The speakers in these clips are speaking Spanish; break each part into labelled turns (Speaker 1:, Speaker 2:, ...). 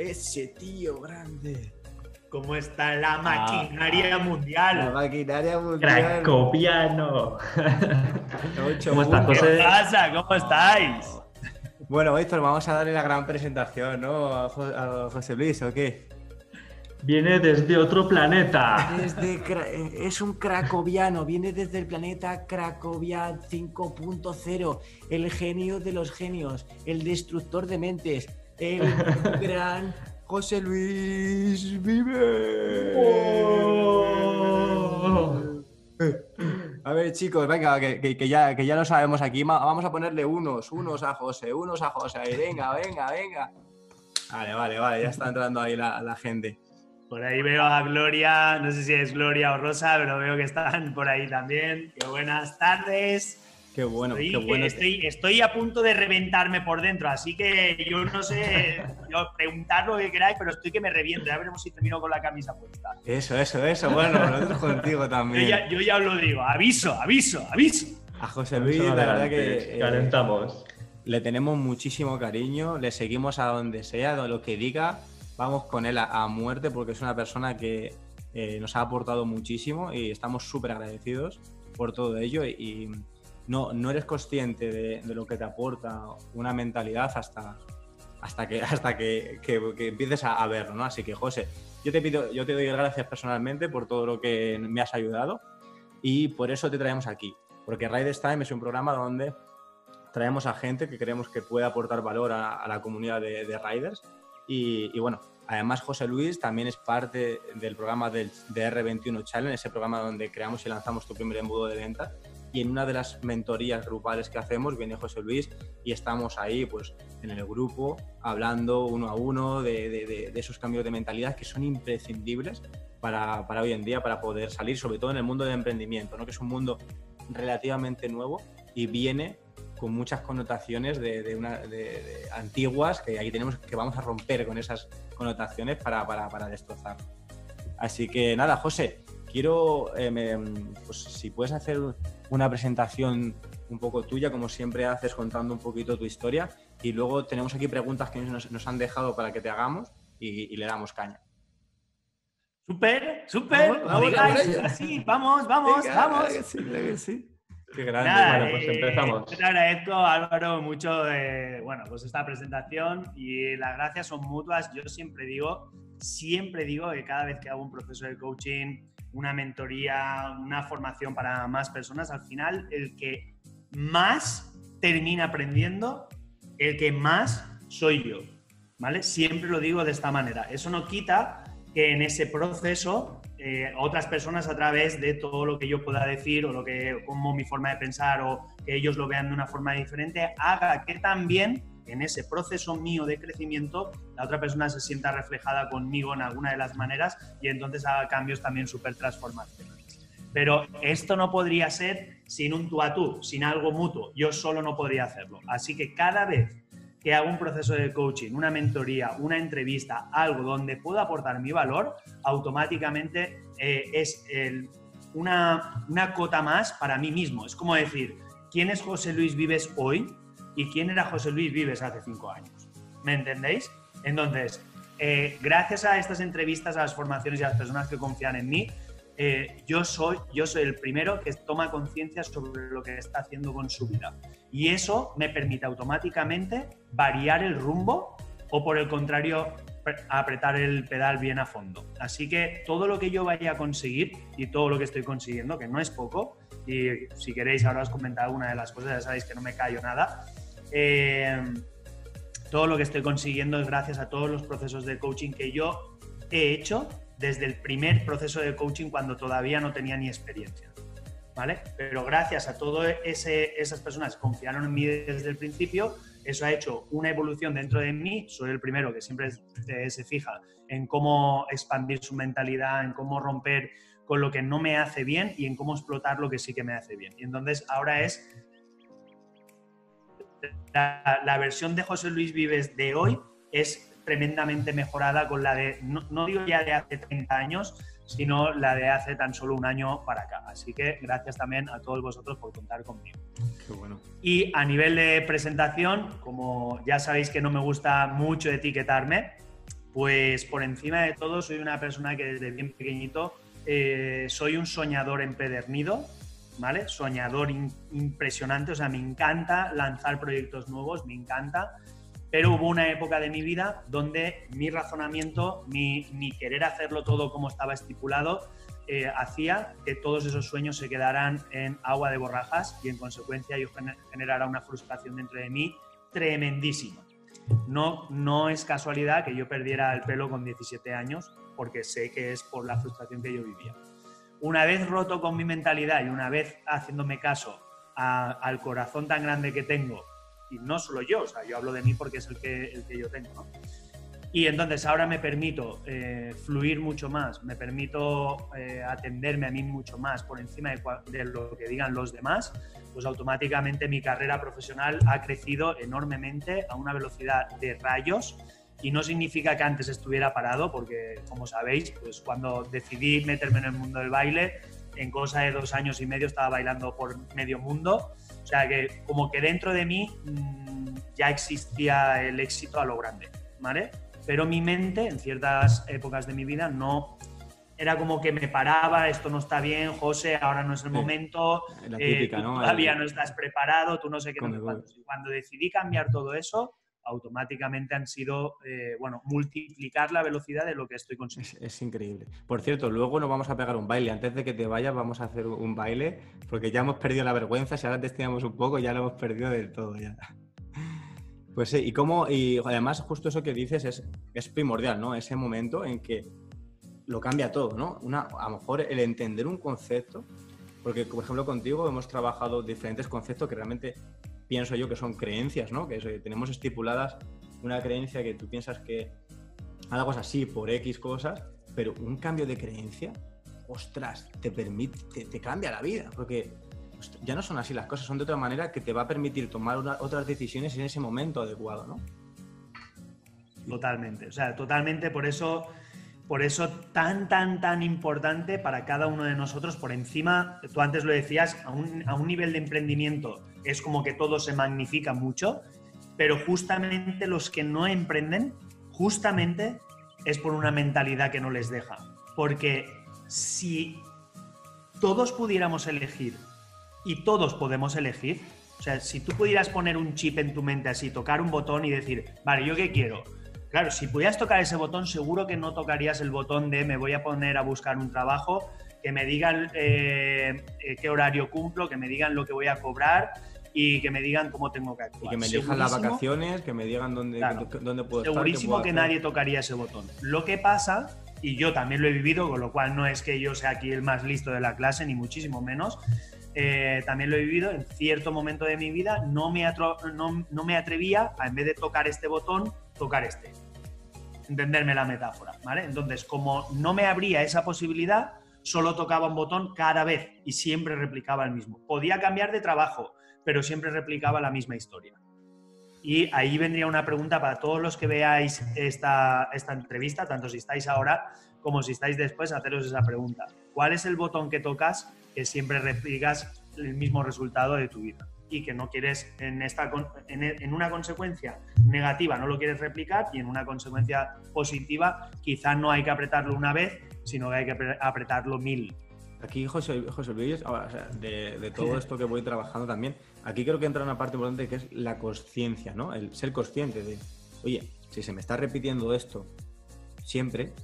Speaker 1: ese tío grande.
Speaker 2: ¿Cómo está la maquinaria mundial?
Speaker 1: La maquinaria mundial.
Speaker 3: Cracopiano.
Speaker 2: ¿Cómo estás, José? ¿Qué pasa? ¿Cómo estáis?
Speaker 1: Bueno, Víctor, vamos a darle la gran presentación, ¿no? A, José Luis, ¿o qué?
Speaker 3: Viene desde otro planeta.
Speaker 1: es un cracoviano, viene desde el planeta Cracovia 5.0, el genio de los genios, el destructor de mentes, el gran José Luis Vive. Oh. A ver, chicos, venga, que, ya, que ya lo sabemos aquí. Vamos a ponerle unos, unos a José, unos a José. Venga, venga, venga. Vale, vale, vale, ya está entrando ahí la gente.
Speaker 2: Por ahí veo a Gloria, no sé si es Gloria o Rosa, pero veo que están por ahí también. Qué buenas tardes.
Speaker 1: Qué bueno,
Speaker 2: estoy,
Speaker 1: qué bueno.
Speaker 2: Estoy, a punto de reventarme por dentro, así que yo no sé, yo preguntar lo que queráis, pero estoy que me reviento. Ya veremos si termino con la camisa puesta.
Speaker 1: Eso, eso, eso. Bueno, nosotros contigo también.
Speaker 2: Yo ya, os lo digo. Aviso, aviso, aviso.
Speaker 1: A José Luis, la verdad que.
Speaker 3: Eh, calentamos.
Speaker 1: le tenemos muchísimo cariño, le seguimos a donde sea, a lo que diga vamos con él a, muerte porque es una persona que eh, nos ha aportado muchísimo y estamos súper agradecidos por todo ello y, no, no eres consciente de, lo que te aporta una mentalidad hasta, hasta que, hasta que, empieces a, verlo, ¿no? Así que, José, yo te pido, yo te doy gracias personalmente por todo lo que me has ayudado y por eso te traemos aquí, porque Riders Time es un programa donde traemos a gente que creemos que puede aportar valor a, la comunidad de, de riders y, bueno, además José Luis también es parte del programa del DR21 Challenge, ese programa donde creamos y lanzamos tu primer embudo de venta. Y en una de las mentorías grupales que hacemos viene José Luis y estamos ahí pues en el grupo hablando uno a uno de, de, esos cambios de mentalidad que son imprescindibles para, para, hoy en día, para poder salir, sobre todo en el mundo del emprendimiento, ¿no? que es un mundo relativamente nuevo y viene con muchas connotaciones de, una, de, antiguas que ahí tenemos que vamos a romper con esas connotaciones para, para, para destrozar. Así que nada, José, quiero, eh, pues, si puedes hacer una presentación un poco tuya, como siempre haces, contando un poquito tu historia, y luego tenemos aquí preguntas que nos, nos han dejado para que te hagamos y, le damos caña.
Speaker 2: Súper, súper, vamos, vamos, vamos, vamos, vamos.
Speaker 1: sí.
Speaker 3: Qué grande. bueno, pues
Speaker 2: eh,
Speaker 3: empezamos.
Speaker 2: te agradezco, Álvaro, mucho de, bueno, pues esta presentación y las gracias son mutuas. Yo siempre digo, siempre digo que cada vez que hago un proceso de coaching, una mentoría, una formación para más personas, al final el que más termina aprendiendo, el que más soy yo. ¿Vale? Siempre lo digo de esta manera. Eso no quita que en ese proceso eh, otras personas a través de todo lo que yo pueda decir o lo que como mi forma de pensar o que ellos lo vean de una forma diferente haga que también en ese proceso mío de crecimiento la otra persona se sienta reflejada conmigo en alguna de las maneras y entonces haga cambios también súper transformacionales. Pero esto no podría ser sin un tú a tú, sin algo mutuo. Yo solo no podría hacerlo. Así que cada vez que hago un proceso de coaching, una mentoría, una entrevista, algo donde puedo aportar mi valor, automáticamente eh, es una, una cota más para mí mismo. Es como decir, ¿quién es José Luis Vives hoy y quién era José Luis Vives hace cinco años? ¿Me entendéis? Entonces, eh, gracias a estas entrevistas, a las formaciones y a las personas que confían en mí, eh, yo, soy, yo soy el primero que toma conciencia sobre lo que está haciendo con su vida. Y eso me permite automáticamente variar el rumbo o por el contrario apretar el pedal bien a fondo. Así que todo lo que yo vaya a conseguir y todo lo que estoy consiguiendo, que no es poco, y si queréis ahora os comentar alguna de las cosas, ya sabéis que no me callo nada, eh, todo lo que estoy consiguiendo es gracias a todos los procesos de coaching que yo he hecho desde el primer proceso de coaching cuando todavía no tenía ni experiencia. Pero gracias a todas esas personas que confiaron en mí desde el principio, eso ha hecho una evolución dentro de mí. Soy el primero que siempre se fija en cómo expandir su mentalidad, en cómo romper con lo que no me hace bien y en cómo explotar lo que sí que me hace bien. Y entonces ahora es la, versión de José Luis Vives de hoy es tremendamente mejorada con la de, no, no digo ya de hace 30 años, sino la de hace tan solo un año para acá. Así que gracias también a todos vosotros por contar conmigo.
Speaker 1: Qué bueno.
Speaker 2: Y a nivel de presentación, como ya sabéis que no me gusta mucho etiquetarme, Pues por encima de todo soy una persona que desde bien pequeñito eh, soy un soñador empedernido, ¿vale? Soñador impresionante, o sea, me encanta lanzar proyectos nuevos, me encanta, pero hubo una época de mi vida donde mi razonamiento, mi, querer hacerlo todo como estaba estipulado, eh, hacía que todos esos sueños se quedaran en agua de borrajas y en consecuencia yo generara una frustración dentro de mí tremendísima. No, no es casualidad que yo perdiera el pelo con 17 años, porque sé que es por la frustración que yo vivía. Una vez roto con mi mentalidad y una vez haciéndome caso al corazón tan grande que tengo, y no solo yo, o sea, yo hablo de mí porque es el que, el que yo tengo, ¿no? Y entonces ahora me permito eh, fluir mucho más, me permito eh, atenderme a mí mucho más por encima de, lo que digan los demás, pues automáticamente mi carrera profesional ha crecido enormemente a una velocidad de rayos y no significa que antes estuviera parado, porque como sabéis, pues cuando decidí meterme en el mundo del baile, en cosa de dos años y medio estaba bailando por medio mundo, o sea que como que dentro de mí mm, ya existía el éxito a lo grande, ¿vale? pero mi mente en ciertas épocas de mi vida no era como que me paraba, esto no está bien, José, ahora no es el momento,
Speaker 1: la típica,
Speaker 2: eh, todavía no estás preparado, tú no sé qué. cuando decidí cambiar todo eso, automáticamente han sido, eh, bueno, multiplicar la velocidad de lo que estoy consiguiendo.
Speaker 1: Es, increíble. Por cierto, luego nos vamos a pegar un baile. Antes de que te vayas, vamos a hacer un baile, porque ya hemos perdido la vergüenza. Si ahora te estiramos un poco, ya lo hemos perdido del todo. Ya. Pues sí, y cómo, y además justo eso que dices es, es primordial, ¿no? Ese momento en que lo cambia todo, ¿no? Una, a lo mejor el entender un concepto, porque por ejemplo contigo hemos trabajado diferentes conceptos que realmente pienso yo que son creencias, ¿no? Que tenemos estipuladas una creencia que tú piensas que algo es así por X cosas, pero un cambio de creencia, ostras, te permite, te, te cambia la vida, porque ya no son así las cosas, son de otra manera que te va a permitir tomar otras decisiones en ese momento adecuado, ¿no?
Speaker 2: Totalmente, o sea, totalmente, por eso, por eso tan, tan, tan importante para cada uno de nosotros, por encima, tú antes lo decías, a un, a un nivel de emprendimiento es como que todo se magnifica mucho, pero justamente los que no emprenden, justamente es por una mentalidad que no les deja. Porque si todos pudiéramos elegir y todos podemos elegir. O sea, si tú pudieras poner un chip en tu mente así, tocar un botón y decir, vale, ¿yo qué quiero? Claro, si pudieras tocar ese botón, seguro que no tocarías el botón de me voy a poner a buscar un trabajo, que me digan eh, eh, qué horario cumplo, que me digan lo que voy a cobrar y que me digan cómo tengo que actuar.
Speaker 1: Y que me elijan las vacaciones, que me digan dónde, dónde puedo
Speaker 2: Segurísimo
Speaker 1: estar.
Speaker 2: que nadie tocaría ese botón. Lo que pasa, y yo también lo he vivido, con lo cual no es que yo sea aquí el más listo de la clase, ni muchísimo menos, eh, también lo he vivido en cierto momento de mi vida, no me, no, no me atrevía a, en vez de tocar este botón, tocar este. Entenderme la metáfora, ¿vale? Entonces, como no me abría esa posibilidad, solo tocaba un botón cada vez y siempre replicaba el mismo. Podía cambiar de trabajo, pero siempre replicaba la misma historia. Y ahí vendría una pregunta para todos los que veáis esta, esta entrevista, tanto si estáis ahora como si estáis después, haceros esa pregunta. ¿Cuál es el botón que tocas que siempre replicas el mismo resultado de tu vida y que no quieres en, esta, en, una consecuencia negativa no lo quieres replicar y en una consecuencia positiva quizá no hay que apretarlo una vez, sino que hay que apretarlo mil.
Speaker 1: Aquí, José, José Luis, de, de, todo esto que voy trabajando también, aquí creo que entra una parte importante que es la conciencia, ¿no? El ser consciente de, oye, si se me está repitiendo esto siempre,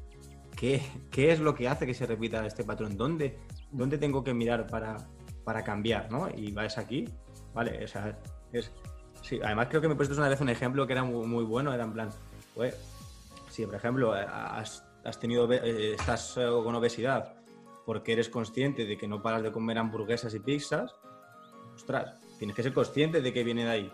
Speaker 1: ¿qué, qué es lo que hace que se repita este patrón? ¿Dónde, ¿dónde tengo que mirar para, para cambiar? ¿no? Y vas aquí, ¿vale? O sea, es, sí, además creo que me puesto una vez un ejemplo que era muy, bueno, era en plan, pues, si por ejemplo has, has tenido, eh, estás eh, con obesidad porque eres consciente de que no paras de comer hamburguesas y pizzas, ostras, tienes que ser consciente de que viene de ahí.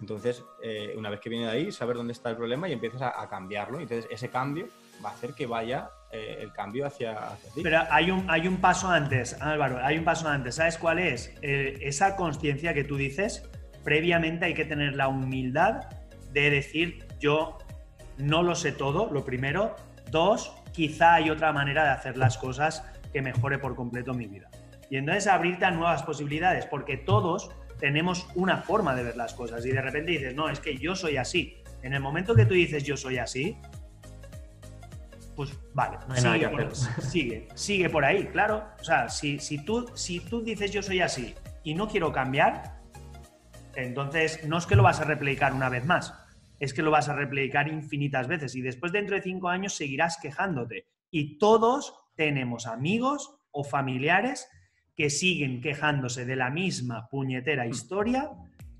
Speaker 1: Entonces, eh, una vez que viene de ahí, saber dónde está el problema y empiezas a, a cambiarlo. Entonces, ese cambio va a hacer que vaya eh, el cambio hacia, ti.
Speaker 2: Pero hay un, hay un paso antes, Álvaro, hay un paso antes. ¿Sabes cuál es? Esa conciencia que tú dices, previamente hay que tener la humildad de decir yo no lo sé todo, lo primero. Dos, quizá hay otra manera de hacer las cosas que mejore por completo mi vida. Y entonces abrirte a nuevas posibilidades, porque todos tenemos una forma de ver las cosas y de repente dices, no, es que yo soy así. En el momento que tú dices yo soy así, pues vale,
Speaker 3: No hay nada
Speaker 2: sigue,
Speaker 3: que
Speaker 2: por,
Speaker 3: hacer.
Speaker 2: sigue, sigue por ahí, claro. O sea, si, si, tú, si tú dices yo soy así y no quiero cambiar, entonces no es que lo vas a replicar una vez más, es que lo vas a replicar infinitas veces y después dentro de cinco años seguirás quejándote. Y todos tenemos amigos o familiares que siguen quejándose de la misma puñetera historia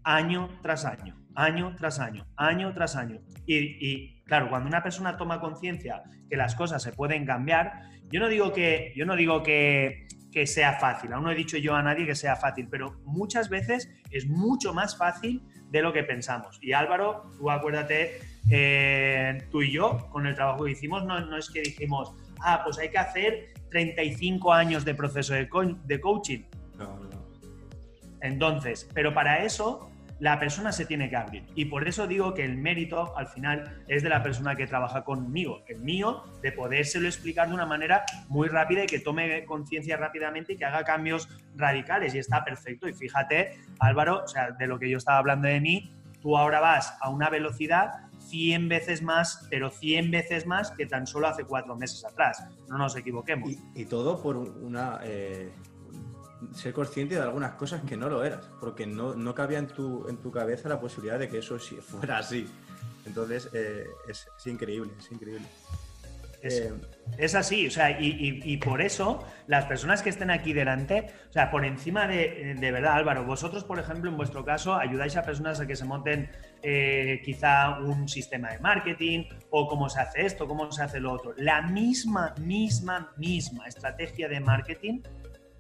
Speaker 2: año tras año, año tras año, año tras año. Y, y, claro, cuando una persona toma conciencia que las cosas se pueden cambiar, yo no digo que, yo no digo que, que sea fácil, aún no he dicho yo a nadie que sea fácil, pero muchas veces es mucho más fácil de lo que pensamos. Y Álvaro, tú acuérdate, eh, tú y yo, con el trabajo que hicimos, no, no es que dijimos, ah, pues hay que hacer 35 años de proceso de, co de coaching.
Speaker 1: No, no.
Speaker 2: Entonces, pero para eso la persona se tiene que abrir. Y por eso digo que el mérito al final es de la persona que trabaja conmigo, el mío, de podérselo explicar de una manera muy rápida y que tome conciencia rápidamente y que haga cambios radicales. Y está perfecto. Y fíjate, Álvaro, o sea, de lo que yo estaba hablando de mí, tú ahora vas a una velocidad 100 veces más, pero 100 veces más que tan solo hace cuatro meses atrás. No nos equivoquemos.
Speaker 1: Y, todo por una... Eh, ser consciente de algunas cosas que no lo eras, porque no, no cabía en tu, en tu cabeza la posibilidad de que eso sí fuera así. Entonces, eh, es, es, increíble, es increíble.
Speaker 2: Es, eh, es así, o sea, y, y, y, por eso las personas que estén aquí delante, o sea, por encima de, de verdad, Álvaro, vosotros, por ejemplo, en vuestro caso, ayudáis a personas a que se monten eh, quizá un sistema de marketing o cómo se hace esto, cómo se hace lo otro. La misma, misma, misma estrategia de marketing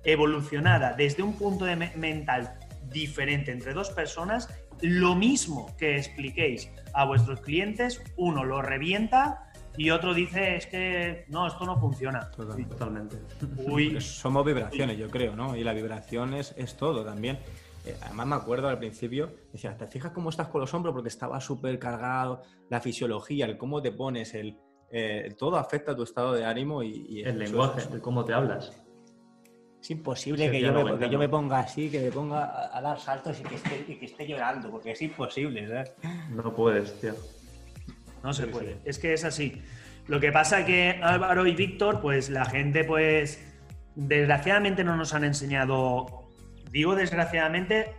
Speaker 2: evolucionada desde un punto de me mental diferente entre dos personas, lo mismo que expliquéis a vuestros clientes, uno lo revienta y otro dice es que no, esto no funciona.
Speaker 3: Totalmente.
Speaker 1: Uy. Somos vibraciones, yo creo, ¿no? Y la vibración es, es todo también. Eh, además me acuerdo al principio, decía, ¿te fijas cómo estás con los hombros? Porque estaba súper cargado, la fisiología, el cómo te pones, el, eh, todo afecta a tu estado de ánimo y... y
Speaker 3: el lenguaje, es, el cómo te hablas.
Speaker 1: Es imposible sí, que, yo me, que, yo me, ponga así, que me ponga a, a dar saltos y que, esté, y que, esté, llorando, porque es imposible, ¿sabes?
Speaker 3: No puedes, tío.
Speaker 2: No se sí, puede. Sí. Es que es así. Lo que pasa que Álvaro y Víctor, pues la gente, pues desgraciadamente no nos han enseñado, digo desgraciadamente,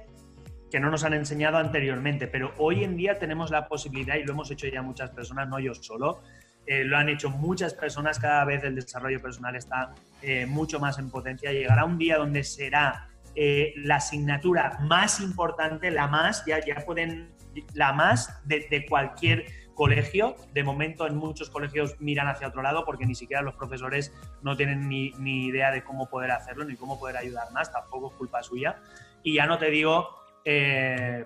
Speaker 2: que no nos han enseñado anteriormente, pero hoy en día tenemos la posibilidad, y lo hemos hecho ya muchas personas, no yo solo, eh, lo han hecho muchas personas, cada vez el desarrollo personal está eh, mucho más en potencia. Llegará un día donde será eh, la asignatura más importante, la más, ya, ya pueden, la más de, cualquier colegio. De momento en muchos colegios miran hacia otro lado porque ni siquiera los profesores no tienen ni, ni idea de cómo poder hacerlo, ni cómo poder ayudar más, tampoco es culpa suya. Y ya no te digo,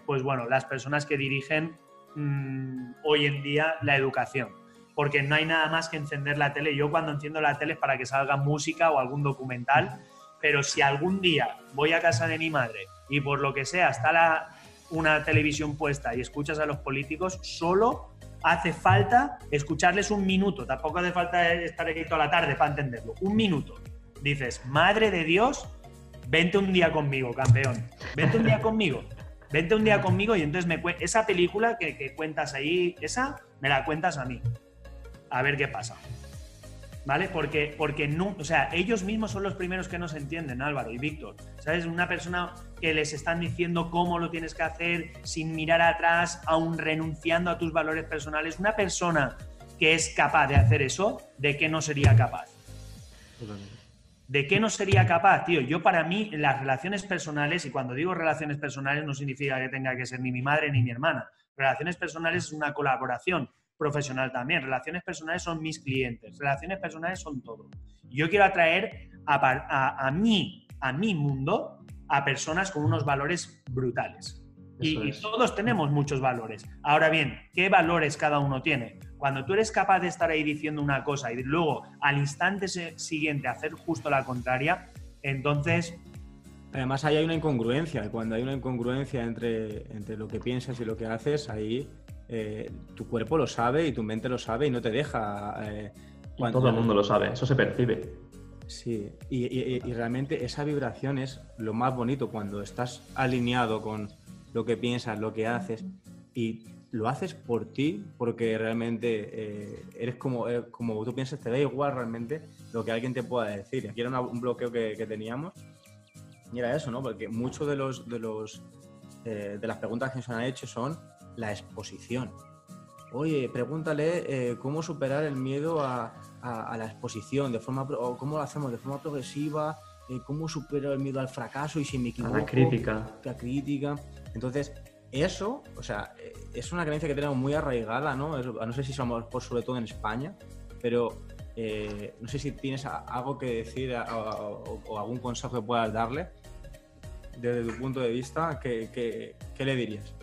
Speaker 2: pues bueno, las personas que dirigen mmm, hoy en día la educación porque no hay nada más que encender la tele. Yo cuando enciendo la tele es para que salga música o algún documental, pero si algún día voy a casa de mi madre y por lo que sea está la, una televisión puesta y escuchas a los políticos, solo hace falta escucharles un minuto, tampoco hace falta estar aquí toda la tarde para entenderlo, un minuto. Dices, madre de Dios, vente un día conmigo, campeón, vente un día conmigo, vente un día conmigo y entonces me esa película que, que cuentas ahí, esa me la cuentas a mí a ver qué pasa. ¿Vale? Porque, porque no, o sea, ellos mismos son los primeros que nos entienden, Álvaro y Víctor. ¿Sabes? Una persona que les están diciendo cómo lo tienes que hacer sin mirar atrás, aún renunciando a tus valores personales. Una persona que es capaz de hacer eso, ¿de qué no sería capaz? ¿De qué no sería capaz, tío? Yo para mí, las relaciones personales, y cuando digo relaciones personales no significa que tenga que ser ni mi madre ni mi hermana. Relaciones personales es una colaboración profesional también. Relaciones personales son mis clientes, relaciones personales son todo. Yo quiero atraer a, a, a mí, a mi mundo, a personas con unos valores brutales. Y, y, todos tenemos muchos valores. Ahora bien, ¿qué valores cada uno tiene? Cuando tú eres capaz de estar ahí diciendo una cosa y luego al instante siguiente hacer justo la contraria, entonces...
Speaker 1: Además ahí hay una incongruencia. Cuando hay una incongruencia entre, entre lo que piensas y lo que haces, ahí eh, tu cuerpo lo sabe y tu mente lo sabe y no te deja. Eh,
Speaker 3: cuando... Todo el mundo lo sabe, eso se percibe.
Speaker 1: Sí, y, y, y, realmente esa vibración es lo más bonito cuando estás alineado con lo que piensas, lo que haces y lo haces por ti, porque realmente eh, eres como, como tú piensas, te da igual realmente lo que alguien te pueda decir. Aquí era un bloqueo que, teníamos y era eso, ¿no? Porque muchos de los, de los eh, de las preguntas que nos han hecho son la exposición. Oye, pregúntale eh, cómo superar el miedo a, la exposición, de forma, o cómo lo hacemos de forma progresiva, cómo supero el miedo al fracaso y si me equivoco.
Speaker 3: A la crítica.
Speaker 1: La crítica. Entonces, eso, o sea, es una creencia que tenemos muy arraigada, ¿no? no sé si somos, por sobre todo en España, pero eh, no sé si tienes algo que decir o, algún consejo que puedas darle desde tu punto de vista, ¿qué, le dirías?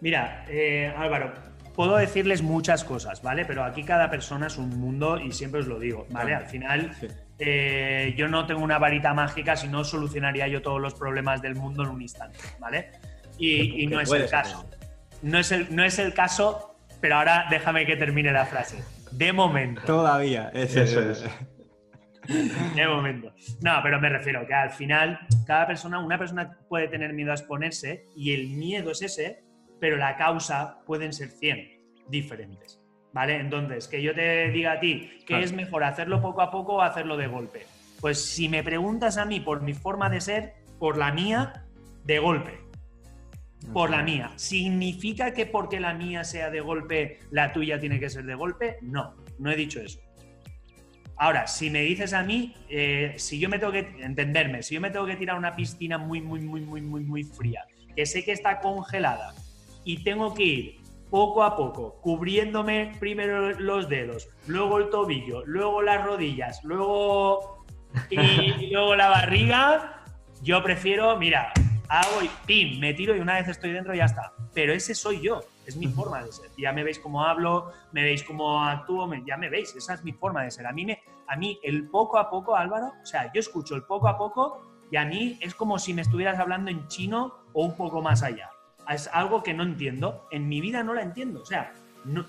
Speaker 2: Mira, eh, Álvaro, puedo decirles muchas cosas, ¿vale? Pero aquí cada persona es un mundo y siempre os lo digo, ¿vale? Al final, eh, yo no tengo una varita mágica, si no solucionaría yo todos los problemas del mundo en un instante, ¿vale? Y, no es el caso. No es el, no es el caso, pero ahora déjame que termine la frase. De momento.
Speaker 1: Todavía, eso es.
Speaker 2: De momento. No, pero me refiero que al final, cada persona, una persona puede tener miedo a exponerse y el miedo es ese, pero la causa pueden ser 100 diferentes. ¿Vale? Entonces, que yo te diga a ti que es mejor hacerlo poco a poco o hacerlo de golpe. Pues si me preguntas a mí por mi forma de ser, por la mía, de golpe por la mía. ¿Significa que porque la mía sea de golpe, la tuya tiene que ser de golpe? No, no he dicho eso. Ahora, si me dices a mí, eh, si yo me tengo que entenderme, si yo me tengo que tirar a una piscina muy, muy, muy, muy, muy, muy fría, que sé que está congelada y tengo que ir poco a poco, cubriéndome primero los dedos, luego el tobillo, luego las rodillas, luego y luego la barriga, yo prefiero, mira, hago y pim, me tiro y una vez estoy dentro ya está. Pero ese soy yo, es mi forma de ser. Ya me veis cómo hablo, me veis cómo actúo, ya me veis, esa es mi forma de ser. A mí, me, a mí el poco a poco, Álvaro, o sea, yo escucho el poco a poco y a mí es como si me estuvieras hablando en chino o un poco más allá. Es algo que no entiendo, en mi vida no la entiendo, o sea, no,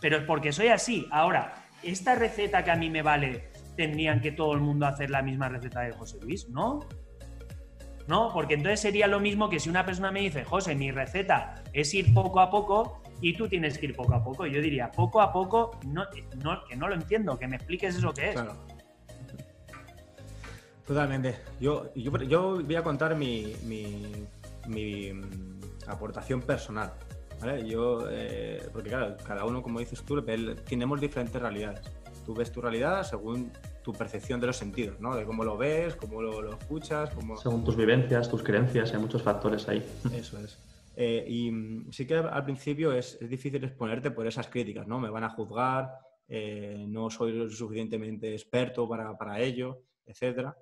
Speaker 2: pero es porque soy así. Ahora, esta receta que a mí me vale, tendrían que todo el mundo hacer la misma receta de José Luis, ¿no? ¿no? Porque entonces sería lo mismo que si una persona me dice, José, mi receta es ir poco a poco y tú tienes que ir poco a poco. Yo diría, poco a poco, no, que no lo entiendo, que me expliques eso que es.
Speaker 1: Totalmente. Yo, yo, voy a contar mi, mi, aportación personal. Yo, eh, porque claro, cada uno, como dices tú, tenemos diferentes realidades. Tú ves tu realidad según tu percepción de los sentidos, ¿no? De cómo lo ves, cómo lo, escuchas, cómo...
Speaker 3: Según tus vivencias, tus creencias, hay muchos factores ahí.
Speaker 1: Eso es. Eh, y mm, sí que al principio es, difícil exponerte por esas críticas, ¿no? Me van a juzgar, eh, no soy lo suficientemente experto para, para, ello, etcétera.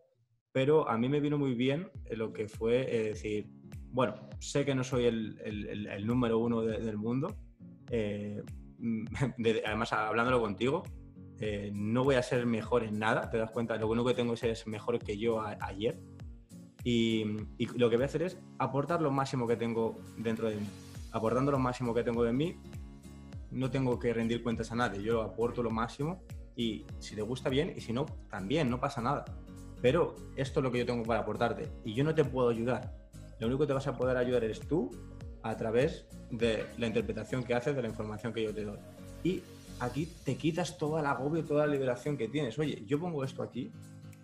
Speaker 1: Pero a mí me vino muy bien lo que fue eh, decir, bueno, sé que no soy el, número uno del mundo, mm, además hablándolo contigo, eh, no voy a ser mejor en nada, te das cuenta, lo único que tengo es ser mejor que yo ayer. Y, lo que voy a hacer es aportar lo máximo que tengo dentro de mí. Aportando lo máximo que tengo de mí, no tengo que rendir cuentas a nadie, yo aporto lo máximo y si te gusta bien y si no, también, no pasa nada. Pero esto es lo que yo tengo para aportarte y yo no te puedo ayudar. Lo único que te vas a poder ayudar eres tú a través de la interpretación que haces de la información que yo te doy. Y aquí te quitas todo el agobio, toda la liberación que tienes. Oye, yo pongo esto aquí,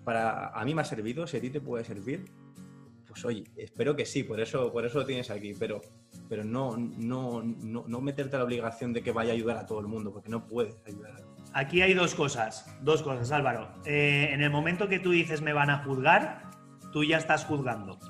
Speaker 1: para a mí me ha servido, si a ti te puede servir, pues oye, espero que sí, por eso, por eso lo tienes aquí, pero, pero no, no, no, meterte la obligación de que vaya a ayudar a todo el mundo, porque no puedes ayudar.
Speaker 2: Aquí hay dos cosas, dos cosas, Álvaro. Eh, en el momento que tú dices me van a juzgar, tú ya estás juzgando.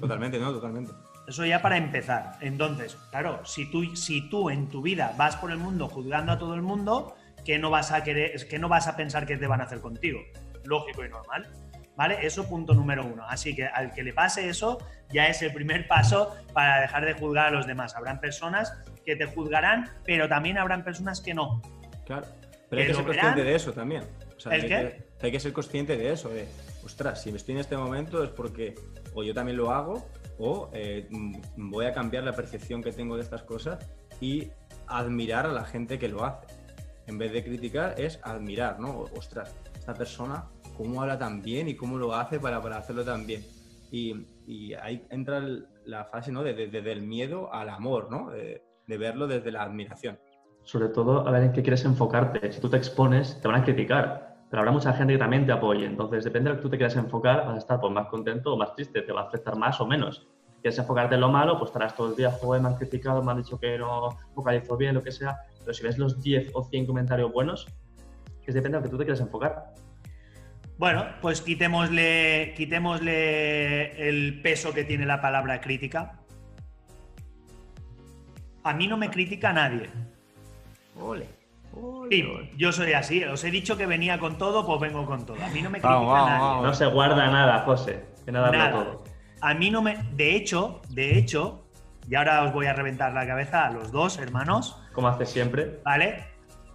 Speaker 1: Totalmente, no, totalmente.
Speaker 2: Eso ya para empezar. Entonces, claro, si tú, si tú en tu vida vas por el mundo juzgando a todo el mundo, ¿qué no vas a querer, que no vas a pensar que te van a hacer contigo? Lógico y normal. ¿Vale? Eso punto número uno. Así que al que le pase eso, ya es el primer paso para dejar de juzgar a los demás. Habrán personas que te juzgarán, pero también habrán personas que no.
Speaker 1: Claro. Pero hay que ser consciente de eso también.
Speaker 2: hay,
Speaker 1: Que, hay que ser consciente de eso, de, ostras, si me estoy en este momento es porque o yo también lo hago o eh, mm, voy a cambiar la percepción que tengo de estas cosas y admirar a la gente que lo hace. En vez de criticar, es admirar, ¿no? Ostras, esta persona, ¿cómo habla tan bien y cómo lo hace para, para hacerlo tan bien? Y, ahí entra la fase, ¿no? Desde de, el miedo al amor, ¿no? De, verlo desde la admiración.
Speaker 3: Sobre todo, a ver en qué quieres enfocarte. Si tú te expones, te van a criticar, pero habrá mucha gente que también te apoye. Entonces, depende de lo que tú te quieras enfocar, vas a estar pues, más contento o más triste, te va a afectar más o menos. Quieres enfocarte en lo malo, pues estarás todo el día, joder, me han criticado, me han dicho que no vocalizo bien, lo que sea. Pero si ves los 10 o 100 comentarios buenos, es depende de lo que tú te quieras enfocar.
Speaker 2: Bueno, pues quitémosle, quitémosle el peso que tiene la palabra crítica. A mí no me critica nadie.
Speaker 1: Ole.
Speaker 2: Sí, yo soy así. Os he dicho que venía con todo, pues vengo con todo. A mí no me critica nadie.
Speaker 3: No se guarda nada, José. Que nada, nada. todo.
Speaker 2: A mí no me. De hecho, de hecho, y ahora os voy a reventar la cabeza a los dos hermanos.
Speaker 3: Como hace siempre.
Speaker 2: ¿Vale?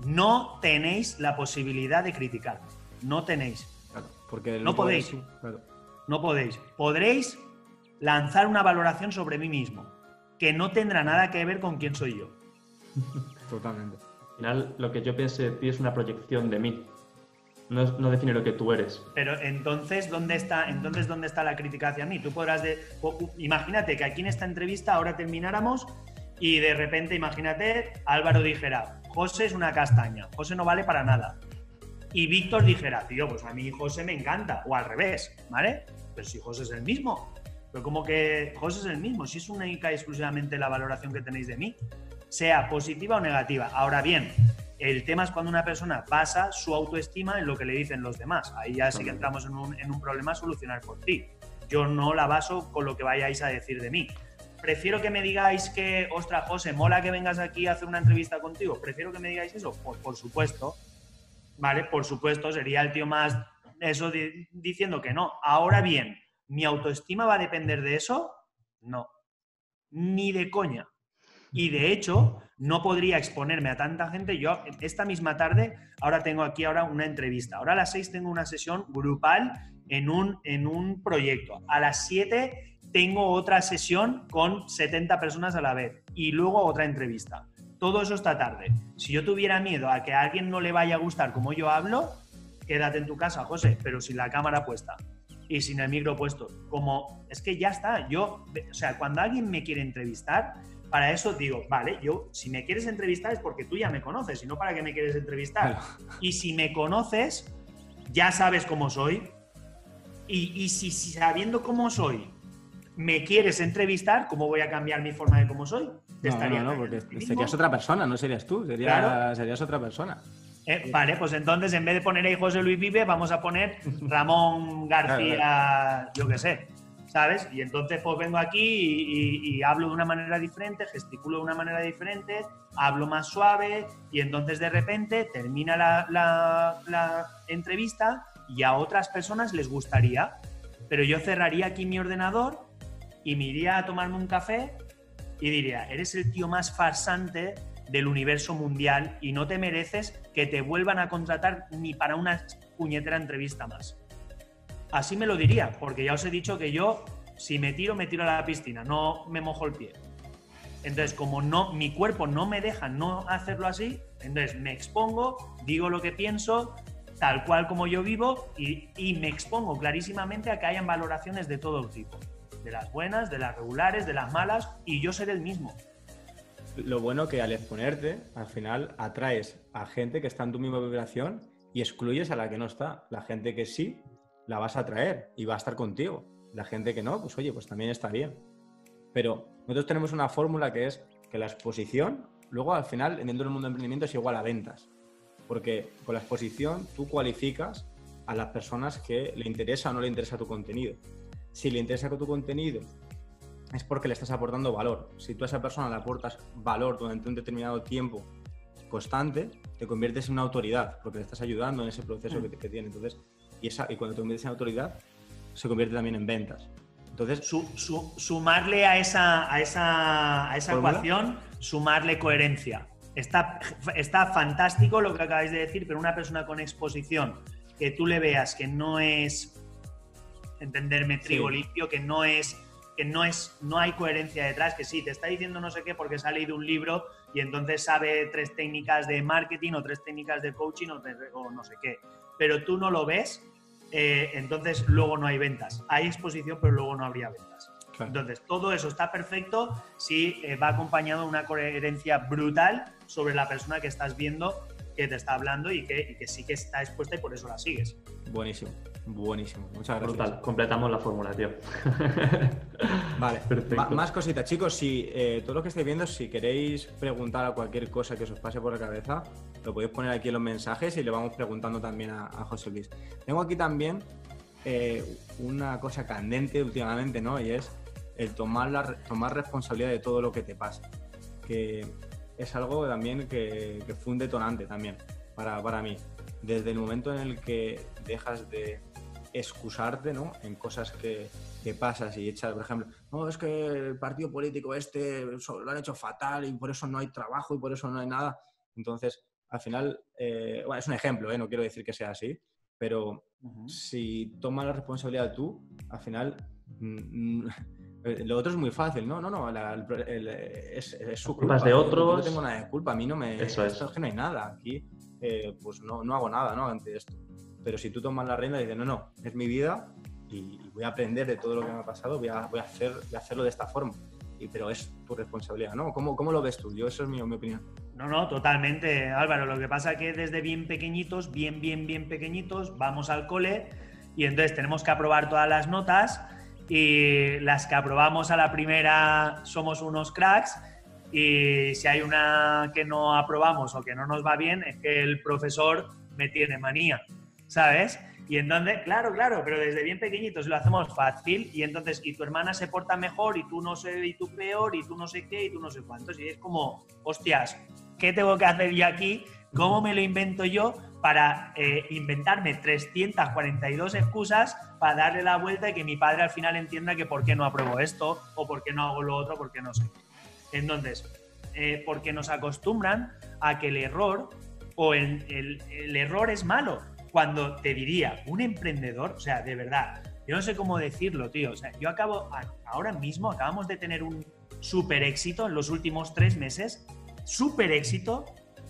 Speaker 2: No tenéis la posibilidad de criticar. No tenéis.
Speaker 1: Porque
Speaker 2: no podéis. No podéis. Podréis lanzar una valoración sobre mí mismo, que no tendrá nada que ver con quién soy yo.
Speaker 1: Totalmente.
Speaker 3: Al final, lo que yo piense de ti es una proyección de mí. No, no, define lo que tú eres.
Speaker 2: Pero entonces, ¿dónde está, entonces, ¿dónde está la crítica hacia mí? Tú podrás de, imagínate que aquí en esta entrevista ahora termináramos y de repente, imagínate, Álvaro dijera, José es una castaña, José no vale para nada y Víctor dijera, tío, pues a mí José me encanta, o al revés, ¿vale? Pero si José es el mismo, pero como que José es el mismo, si es única y exclusivamente la valoración que tenéis de mí, sea positiva o negativa. Ahora bien, el tema es cuando una persona basa su autoestima en lo que le dicen los demás. Ahí ya sí que entramos en un, en un problema a solucionar por ti. Yo no la baso con lo que vayáis a decir de mí. Prefiero que me digáis que, ostras, José, mola que vengas aquí a hacer una entrevista contigo. Prefiero que me digáis eso. Pues por supuesto, ¿vale? Por supuesto, sería el tío más eso diciendo que no. Ahora bien, ¿mi autoestima va a depender de eso? No. Ni de coña. Y de hecho, no podría exponerme a tanta gente. Yo esta misma tarde, ahora tengo aquí ahora una entrevista. Ahora a las 6 tengo una sesión grupal en un, en un proyecto. A las 7 tengo otra sesión con 70 personas a la vez. Y luego otra entrevista todo eso esta tarde. Si yo tuviera miedo a que a alguien no le vaya a gustar como yo hablo, quédate en tu casa, José, pero sin la cámara puesta y sin el micro puesto. Como es que ya está, yo, o sea, cuando alguien me quiere entrevistar, para eso digo, vale, yo, si me quieres entrevistar es porque tú ya me conoces, y no para qué me quieres entrevistar. Y si me conoces, ya sabes cómo soy. Y, y si, si sabiendo cómo soy, me quieres entrevistar, ¿cómo voy a cambiar mi forma de cómo soy?
Speaker 1: no, no, porque serías otra persona, no serías tú, serías otra persona.
Speaker 2: Eh, vale, pues entonces en vez de poner ahí José Luis Vive, vamos a poner Ramón García, yo qué sé, ¿sabes? Y entonces pues vengo aquí y, hablo de una manera diferente, gesticulo de una manera diferente, hablo más suave y entonces de repente termina la, entrevista y a otras personas les gustaría, pero yo cerraría aquí mi ordenador y me iría a tomarme un café y diría, eres el tío más farsante del universo mundial y no te mereces que te vuelvan a contratar ni para una puñetera entrevista más. Así me lo diría, porque ya os he dicho que yo, si me tiro, me tiro a la piscina, no me mojo el pie. Entonces, como no, mi cuerpo no me deja no hacerlo así, entonces me expongo, digo lo que pienso, tal cual como yo vivo, y, y me expongo clarísimamente a que hayan valoraciones de todo tipo de las buenas, de las regulares, de las malas, y yo seré el mismo.
Speaker 1: Lo bueno que al exponerte, al final atraes a gente que está en tu misma vibración y excluyes a la que no está. La gente que sí, la vas a atraer y va a estar contigo. La gente que no, pues oye, pues también está bien. Pero nosotros tenemos una fórmula que es que la exposición, luego al final, dentro del mundo del emprendimiento, es igual a ventas. Porque con la exposición tú cualificas a las personas que le interesa o no le interesa tu contenido si le interesa tu contenido, es porque le estás aportando valor. Si tú a esa persona le aportas valor durante un determinado tiempo constante, te conviertes en una autoridad, porque le estás ayudando en ese proceso que, que, tiene. Entonces, y, esa, y cuando te conviertes en autoridad, se convierte también en ventas. Entonces,
Speaker 2: sumarle a esa, a esa, a esa ecuación, sumarle coherencia. Está, está fantástico lo que acabáis de decir, pero una persona con exposición que tú le veas que no es entenderme trigo limpio, que no es que no es no hay coherencia detrás, que sí, te está diciendo no sé qué porque se ha leído un libro y entonces sabe tres técnicas de marketing o tres técnicas de coaching o, no sé qué, pero tú no lo ves, eh, entonces luego no hay ventas. Hay exposición, pero luego no habría ventas. Entonces, todo eso está perfecto si eh, va acompañado de una coherencia brutal sobre la persona que estás viendo que te está hablando y que, sí que está expuesta y por eso la sigues.
Speaker 1: Buenísimo, buenísimo. Muchas gracias.
Speaker 3: Brutal. Completamos la fórmula, tío.
Speaker 1: vale, más cositas, chicos. Si eh, todo lo que estáis viendo, si queréis preguntar a cualquier cosa que os pase por la cabeza, lo podéis poner aquí en los mensajes y le vamos preguntando también a, José Luis. Tengo aquí también eh, una cosa candente últimamente, ¿no? Y es el tomar, la, tomar responsabilidad de todo lo que te pasa. Que es algo también que, fue un detonante también para, para, mí. Desde el momento en el que dejas de excusarte ¿no? en cosas que, que pasas y echas, por ejemplo, no, es que el partido político este lo han hecho fatal y por eso no hay trabajo y por eso no hay nada. Entonces, al final, eh, bueno, es un ejemplo, ¿eh? no quiero decir que sea así, pero si tomas la responsabilidad tú, al final mm, mm, lo otro es muy fácil, no, no, no, es, su culpa.
Speaker 3: de otros.
Speaker 1: Yo no tengo nada de culpa, a mí no me.
Speaker 3: Eso es.
Speaker 1: que no hay nada. Aquí, eh, pues no, no, hago nada, ¿no? Ante esto. Pero si tú tomas la rienda y dices, no, no, es mi vida y, voy a aprender de todo lo que me ha pasado, voy a, voy a, hacer, voy a hacerlo de esta forma. Y, pero es tu responsabilidad, ¿no? ¿Cómo, ¿Cómo, lo ves tú? Yo, eso es mi, mi opinión.
Speaker 2: No, no, totalmente, Álvaro. Lo que pasa es que desde bien pequeñitos, bien, bien, bien pequeñitos, vamos al cole y entonces tenemos que aprobar todas las notas y las que aprobamos a la primera somos unos cracks y si hay una que no aprobamos o que no nos va bien es que el profesor me tiene manía, ¿sabes? Y entonces, claro, claro, pero desde bien pequeñitos lo hacemos fácil y entonces, y tu hermana se porta mejor y tú no sé, y tú peor y tú no sé qué y tú no sé cuántos. Y es como, hostias, ¿qué tengo que hacer yo aquí? ¿Cómo me lo invento yo para eh, inventarme 342 excusas para darle la vuelta y que mi padre al final entienda que por qué no apruebo esto o por qué no hago lo otro, porque no sé. Entonces, eh, porque nos acostumbran a que el error o el, error es malo. Cuando te diría un emprendedor, o sea, de verdad, yo no sé cómo decirlo, tío. O sea, yo acabo, ahora mismo acabamos de tener un super éxito en los últimos tres meses, super éxito,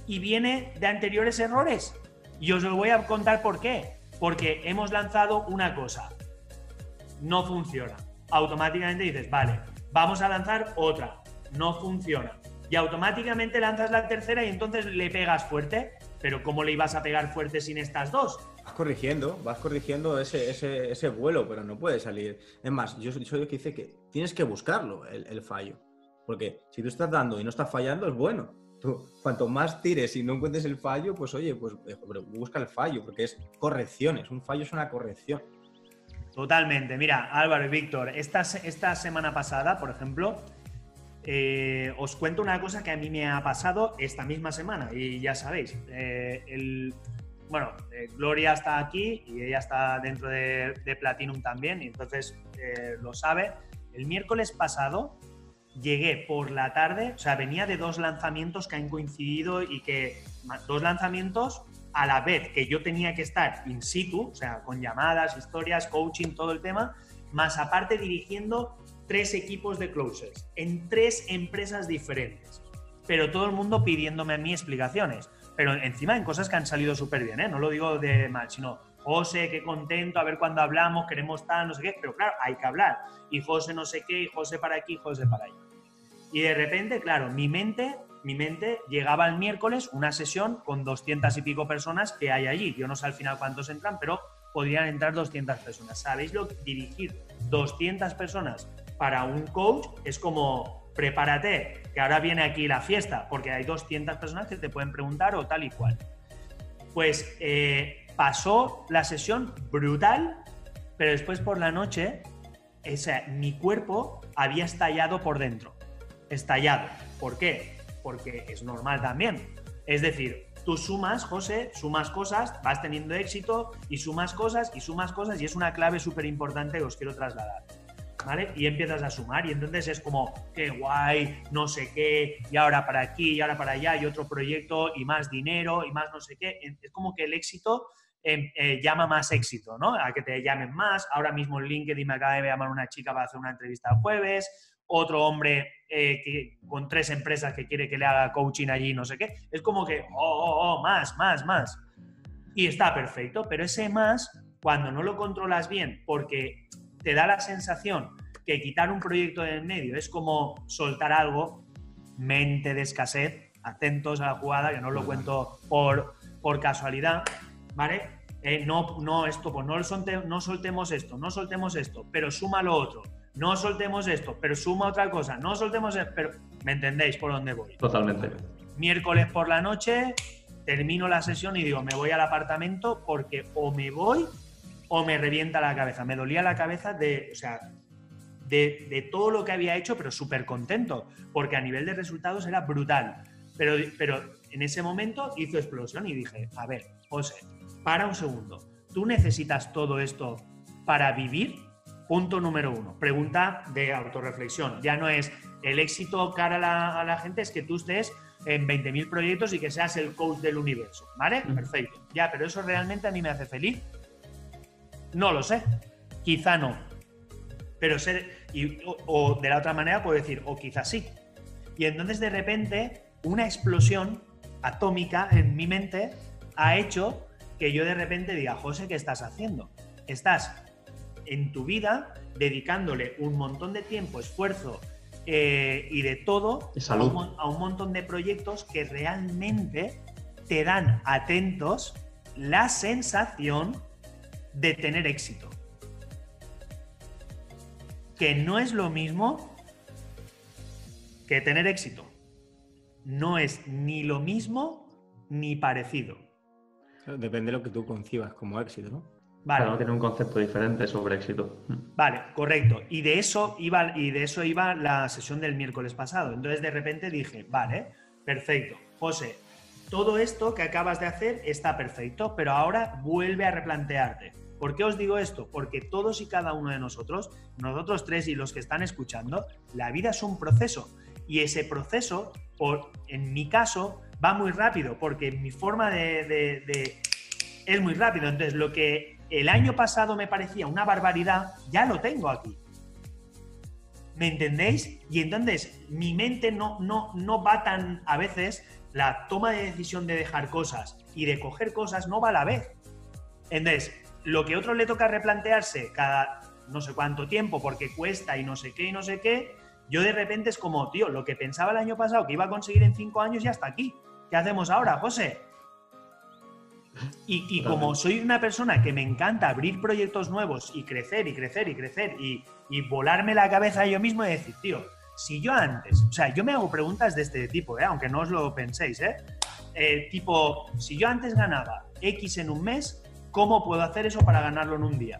Speaker 2: y viene de anteriores errores. Y os lo voy a contar por qué. Porque hemos lanzado una cosa. No funciona. Automáticamente dices, vale, vamos a lanzar otra. No funciona. Y automáticamente lanzas la tercera y entonces le pegas fuerte. Pero ¿cómo le ibas a pegar fuerte sin estas dos?
Speaker 1: Vas corrigiendo, vas corrigiendo ese, ese, vuelo, pero no puede salir. Es más, yo soy el que dice que tienes que buscarlo, el fallo. Porque si tú estás dando y no estás fallando, es bueno cuanto más tires y no encuentres el fallo, pues oye, pues eh, busca el fallo, porque es correcciones. Un fallo es una corrección.
Speaker 2: Totalmente. Mira, Álvaro y Víctor, esta, esta semana pasada, por ejemplo, eh, os cuento una cosa que a mí me ha pasado esta misma semana y ya sabéis, eh, el, bueno, Gloria está aquí y ella está dentro de, de Platinum también y entonces lo sabe. El miércoles pasado llegué por la tarde, o sea, venía de dos lanzamientos que han coincidido y que dos lanzamientos a la vez que yo tenía que estar in situ, o sea, con llamadas, historias, coaching, todo el tema, más aparte dirigiendo tres equipos de closers en tres empresas diferentes, pero todo el mundo pidiéndome a mí explicaciones, pero encima en cosas que han salido súper bien, ¿eh? no lo digo de mal, sino José, qué contento, a ver cuándo hablamos, queremos tal, no sé qué, pero claro, hay que hablar. Y José no sé qué, y José para aquí, José para allá. Y de repente, claro, mi mente, mi mente llegaba el miércoles una sesión con 200 y pico personas que hay allí. Yo no sé al final cuántos entran, pero podrían entrar 200 personas. ¿Sabéis lo que dirigir 200 personas para un coach es como prepárate, que ahora viene aquí la fiesta, porque hay 200 personas que te pueden preguntar o tal y cual. Pues eh, pasó la sesión brutal, pero después por la noche, mi cuerpo había estallado por dentro. Estallado. ¿Por qué? Porque es normal también. Es decir, tú sumas, José, sumas cosas, vas teniendo éxito y sumas cosas y sumas cosas y es una clave súper importante que os quiero trasladar. ¿Vale? Y empiezas a sumar y entonces es como, qué guay, no sé qué, y ahora para aquí, y ahora para allá, y otro proyecto, y más dinero, y más no sé qué. Es como que el éxito Em, eh, llama más éxito, ¿no? A que te llamen más. Ahora mismo en LinkedIn me acaba de llamar una chica para hacer una entrevista el jueves, otro hombre eh, que, con tres empresas que quiere que le haga coaching allí, no sé qué. Es como que, oh, oh, oh, más, más, más. Y está perfecto, pero ese más, cuando no lo controlas bien, porque te da la sensación que quitar un proyecto de en medio es como soltar algo, mente de escasez, atentos a la jugada, que no lo cuento por, por casualidad, ¿vale? Eh, no, no, esto, pues no, no soltemos esto, no soltemos esto, pero suma lo otro. No soltemos esto, pero suma otra cosa. No soltemos esto, pero... ¿Me entendéis por dónde voy?
Speaker 3: Totalmente.
Speaker 2: Miércoles por la noche, termino la sesión y digo, me voy al apartamento porque o me voy o me revienta la cabeza. Me dolía la cabeza de, o sea, de, de todo lo que había hecho, pero súper contento, porque a nivel de resultados era brutal. Pero, pero en ese momento hizo explosión y dije, a ver, José, para un segundo. ¿Tú necesitas todo esto para vivir? Punto número uno. Pregunta de autorreflexión. Ya no es el éxito cara a la, gente, es que tú estés en 20.000 proyectos y que seas el coach del universo. ¿Vale? Perfecto. Ya, pero eso realmente a mí me hace feliz. No lo sé. Quizá no. Pero ser. o, o de la otra manera puedo decir, o quizá sí. Y entonces de repente una explosión atómica en mi mente ha hecho que yo de repente diga, José, ¿qué estás haciendo? Estás en tu vida dedicándole un montón de tiempo, esfuerzo eh, y de todo
Speaker 3: a
Speaker 2: un, a un montón de proyectos que realmente te dan atentos la sensación de tener éxito. Que no es lo mismo que tener éxito. No es ni lo mismo ni parecido.
Speaker 1: Depende de lo que tú concibas como éxito, ¿no?
Speaker 3: Vale. Cada uno tiene un concepto diferente sobre éxito.
Speaker 2: Vale, correcto. Y de eso iba, y de eso iba la sesión del miércoles pasado. Entonces de repente dije, vale, perfecto. José, todo esto que acabas de hacer está perfecto, pero ahora vuelve a replantearte. ¿Por qué os digo esto? Porque todos y cada uno de nosotros, nosotros tres y los que están escuchando, la vida es un proceso. Y ese proceso, por, en mi caso, va muy rápido, porque mi forma de, es muy rápido. Entonces, lo que el año pasado me parecía una barbaridad, ya lo tengo aquí. ¿Me entendéis? Y entonces mi mente no, no, no va tan, a veces, la toma de decisión de dejar cosas y de coger cosas no va a la vez. Entonces, lo que a otro le toca replantearse cada no sé cuánto tiempo porque cuesta y no sé qué y no sé qué, yo de repente es como, tío, lo que pensaba el año pasado que iba a conseguir en cinco años ya está aquí. ¿Qué hacemos ahora, José? Y, como soy una persona que me encanta abrir proyectos nuevos y crecer y crecer y crecer y, volarme la cabeza yo mismo y decir, tío, si yo antes, o sea, yo me hago preguntas de este tipo, ¿eh? aunque no os lo penséis, ¿eh? ¿eh? tipo, si yo antes ganaba X en un mes, ¿cómo puedo hacer eso para ganarlo en un día?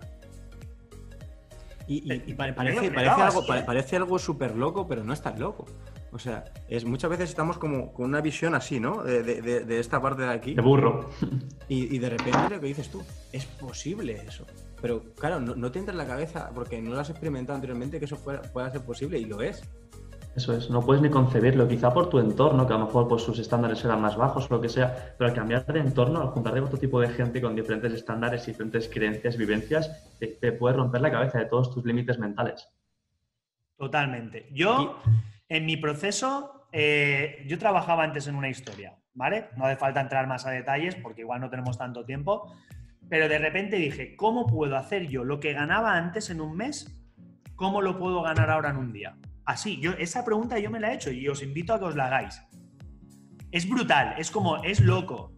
Speaker 1: Y, parece, algo, ¿eh? parece algo súper loco, pero no es tan loco. O sea, es, muchas veces estamos como con una visión así, ¿no? De, esta parte de aquí.
Speaker 3: De burro.
Speaker 1: Y, de repente lo que dices tú, es posible eso. Pero claro, no, te entra en la cabeza, porque no lo has experimentado anteriormente, que eso pueda ser posible, y lo es.
Speaker 3: Eso es, no puedes ni concebirlo, quizá por tu entorno, que a lo mejor pues, sus estándares eran más bajos o lo que sea, pero al cambiar de entorno, al juntarte con otro tipo de gente con diferentes estándares, diferentes creencias, vivencias, te, te puede romper la cabeza de todos tus límites mentales.
Speaker 2: Totalmente. Yo, en mi proceso, eh, yo trabajaba antes en una historia, ¿vale? No hace falta entrar más a detalles porque igual no tenemos tanto tiempo, pero de repente dije, ¿cómo puedo hacer yo lo que ganaba antes en un mes? ¿Cómo lo puedo ganar ahora en un día? Así, yo esa pregunta yo me la he hecho y os invito a que os la hagáis. Es brutal, es como, es loco.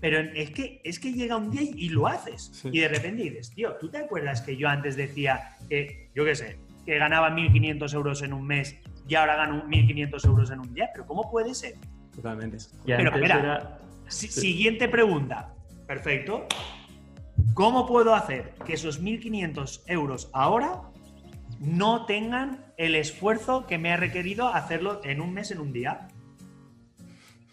Speaker 2: Pero es que, es que llega un día y, lo haces. Y de repente dices, tío, ¿tú te acuerdas que yo antes decía que, yo qué sé, que ganaba 1.500 euros en un mes y ahora gano 1.500 euros en un día? ¿Pero cómo puede ser?
Speaker 1: Totalmente.
Speaker 2: Pero espera, siguiente pregunta. Perfecto. ¿Cómo puedo hacer que esos 1.500 euros ahora no tengan el esfuerzo que me ha requerido hacerlo en un mes, en un día.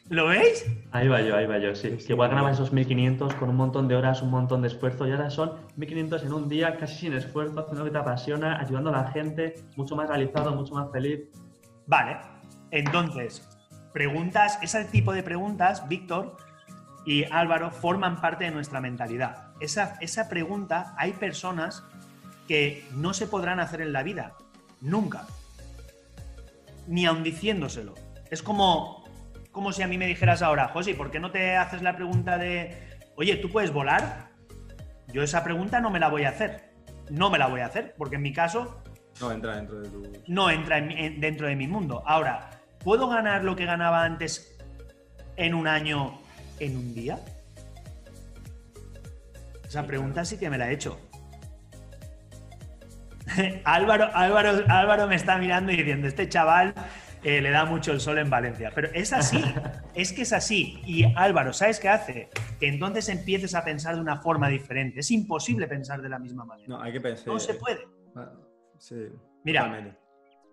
Speaker 2: ¿Lo veis?
Speaker 3: Ahí va yo, ahí va yo, sí. Que igual ganaba esos 1500 con un montón de horas, un montón de esfuerzo y ahora son 1500 en un día, casi sin esfuerzo, haciendo lo que te apasiona, ayudando a la gente, mucho más realizado, mucho más feliz.
Speaker 2: Vale, entonces, preguntas, ese tipo de preguntas, Víctor y Álvaro, forman parte de nuestra mentalidad. Esa, esa pregunta, hay personas que no se podrán hacer en la vida. Nunca. Ni aun diciéndoselo. Es como, como si a mí me dijeras ahora, José, ¿por qué no te haces la pregunta de, oye, ¿tú puedes volar? Yo esa pregunta no me la voy a hacer. No me la voy a hacer, porque en mi caso
Speaker 1: No entra dentro de tu...
Speaker 2: No entra dentro de mi mundo. Ahora, ¿puedo ganar lo que ganaba antes en un año, en un día? Esa pregunta sí que me la he hecho. Álvaro, Álvaro, Álvaro me está mirando y diciendo, este chaval eh, le da mucho el sol en Valencia. Pero es así, es que es así. Y Álvaro, ¿sabes qué hace? Que entonces empieces a pensar de una forma diferente. Es imposible pensar de la misma manera.
Speaker 1: No, hay que pensar.
Speaker 2: No se puede.
Speaker 1: Ah, sí,
Speaker 2: Mira,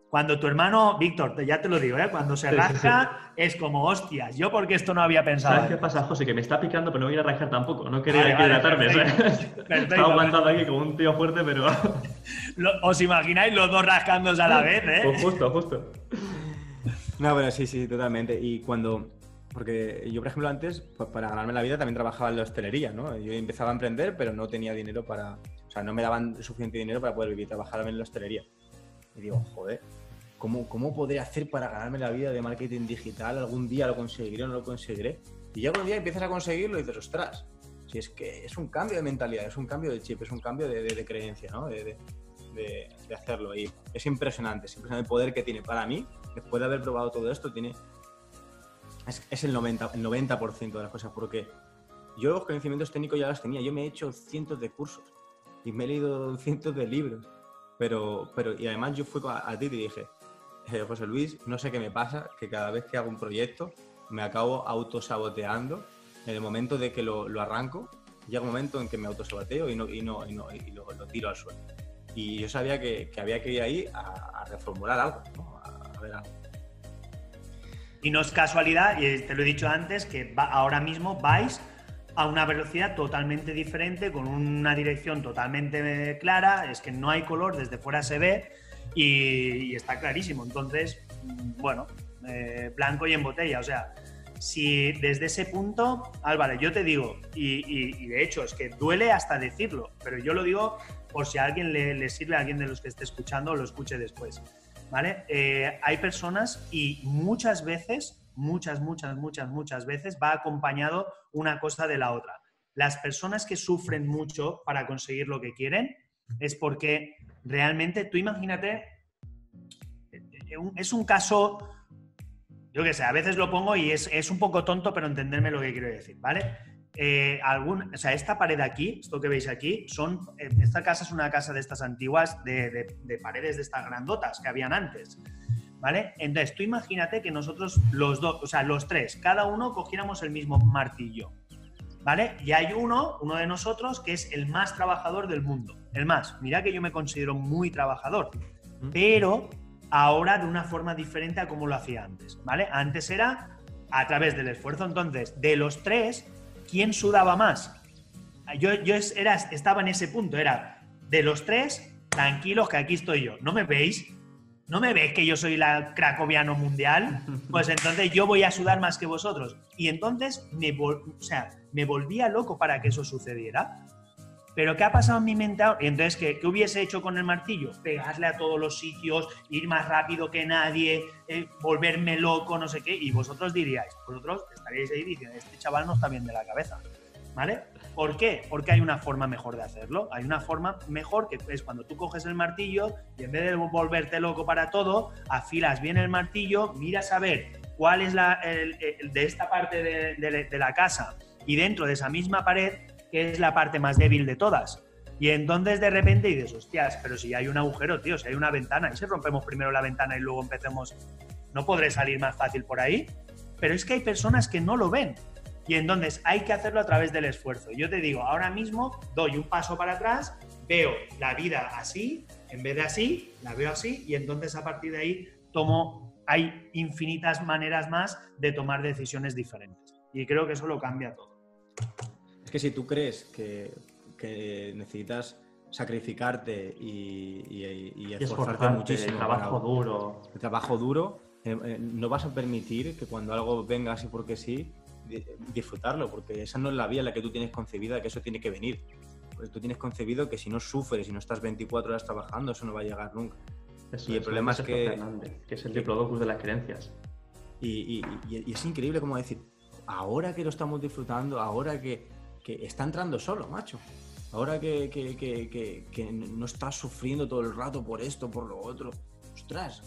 Speaker 2: cuando tu hermano, Víctor, ya te lo digo, ¿eh? cuando se rasca es como hostias. Yo porque esto no había pensado.
Speaker 3: ¿Sabes qué pasa, José? Que me está picando, pero no voy a rascar tampoco. No quería hidratarme. Estaba aguantando aquí como un tío fuerte, pero.
Speaker 2: ¿Os imagináis los dos rascándose a la vez, eh?
Speaker 3: Pues justo, justo.
Speaker 1: No, pero sí, sí, totalmente. Y cuando. Porque yo, por ejemplo, antes, pues, para ganarme la vida también trabajaba en la hostelería, ¿no? Yo empezaba a emprender, pero no tenía dinero para. Sea, no me daban suficiente dinero para poder vivir. Trabajaba en la hostelería. Y digo, joder, ¿cómo, ¿cómo podré hacer para ganarme la vida de marketing digital? ¿Algún día lo conseguiré o no lo conseguiré? Y ya un día empiezas a conseguirlo y dices, ostras, si es que es un cambio de mentalidad, es un cambio de chip, es un cambio de, creencia, ¿no? De, hacerlo. Y es impresionante, es impresionante el poder que tiene. Para mí, después de haber probado todo esto, tiene. Es, el 90%, el 90 de las cosas, porque yo los conocimientos técnicos ya los tenía. Yo me he hecho cientos de cursos y me he leído cientos de libros pero, pero, y además yo fui a, ti y dije, eh, José Luis, no sé qué me pasa, que cada vez que hago un proyecto me acabo autosaboteando. En el momento de que lo, lo arranco, llega un momento en que me autosaboteo y, no, y, no, y, no, y lo, tiro al suelo. Y yo sabía que, que había que ir ahí a, reformular algo.
Speaker 2: Y no es casualidad, y te lo he dicho antes, que ahora mismo vais a una velocidad totalmente diferente, con una dirección totalmente clara, es que no hay color, desde fuera se ve y, está clarísimo. Entonces, mm, bueno, eh, blanco y en botella, o sea, si desde ese punto, Álvaro, yo te digo, y, de hecho es que duele hasta decirlo, pero yo lo digo por si a alguien le, sirve, a alguien de los que esté escuchando lo escuche después, ¿vale? Eh, hay personas y muchas veces muchas, muchas, muchas, muchas veces va acompañado una cosa de la otra. Las personas que sufren mucho para conseguir lo que quieren es porque realmente, tú imagínate, es un caso, yo qué sé, a veces lo pongo y es, un poco tonto, pero entenderme lo que quiero decir, ¿vale? Eh, algún, o sea, esta pared aquí, esto que veis aquí, son, eh, esta casa es una casa de estas antiguas, de, de paredes de estas grandotas que habían antes. ¿Vale? Entonces, tú imagínate que nosotros los dos, o sea, los tres, cada uno cogiéramos el mismo martillo, ¿vale? Y hay uno, uno de nosotros, que es el más trabajador del mundo. El más, mira que yo me considero muy trabajador, pero ahora de una forma diferente a como lo hacía antes, ¿vale? Antes era a través del esfuerzo. Entonces, de los tres, ¿quién sudaba más? Yo, yo era, estaba en ese punto, era de los tres, tranquilos que aquí estoy yo. ¿No me veis? ¿No me ves que yo soy la cracoviano mundial? Pues entonces yo voy a sudar más que vosotros. Y entonces me, o sea, me volvía loco para que eso sucediera. Pero ¿qué ha pasado en mi mente Y entonces, ¿qué, ¿qué, hubiese hecho con el martillo? Pegarle a todos los sitios, ir más rápido que nadie, eh, volverme loco, no sé qué. Y vosotros diríais, vosotros estaríais ahí diciendo, este chaval no está bien de la cabeza. ¿Vale? ¿Por qué? Porque hay una forma mejor de hacerlo. Hay una forma mejor que es cuando tú coges el martillo y en vez de volverte loco para todo, afilas bien el martillo, miras a ver cuál es la de esta parte de, la casa y dentro de esa misma pared, que es la parte más débil de todas. Y entonces de repente dices, hostias, pero si hay un agujero, tío, si hay una ventana, y si rompemos primero la ventana y luego empecemos, ¿no podré salir más fácil por ahí? Pero es que hay personas que no lo ven. Y entonces hay que hacerlo a través del esfuerzo. Yo te digo, ahora mismo doy un paso para atrás, veo la vida así, en vez de así, la veo así, y entonces a partir de ahí tomo, hay infinitas maneras más de tomar decisiones diferentes. Y creo que eso lo cambia todo.
Speaker 1: Es que si tú crees que, necesitas sacrificarte y, esforzarte muchísimo.
Speaker 3: El trabajo duro.
Speaker 1: El trabajo duro, eh, eh, no vas a permitir que cuando algo venga así porque sí, disfrutarlo, porque esa no es la vía en la que tú tienes concebida que eso tiene que venir. Porque tú tienes concebido que si no sufres y no estás 24 horas trabajando, eso no va a llegar nunca.
Speaker 3: y el problema es que, que es el diplodocus de las creencias.
Speaker 1: Y, es increíble como decir, ahora que lo estamos disfrutando, ahora que, que está entrando solo, macho. ahora que, que, que, que no estás sufriendo todo el rato por esto, por lo otro, ostras,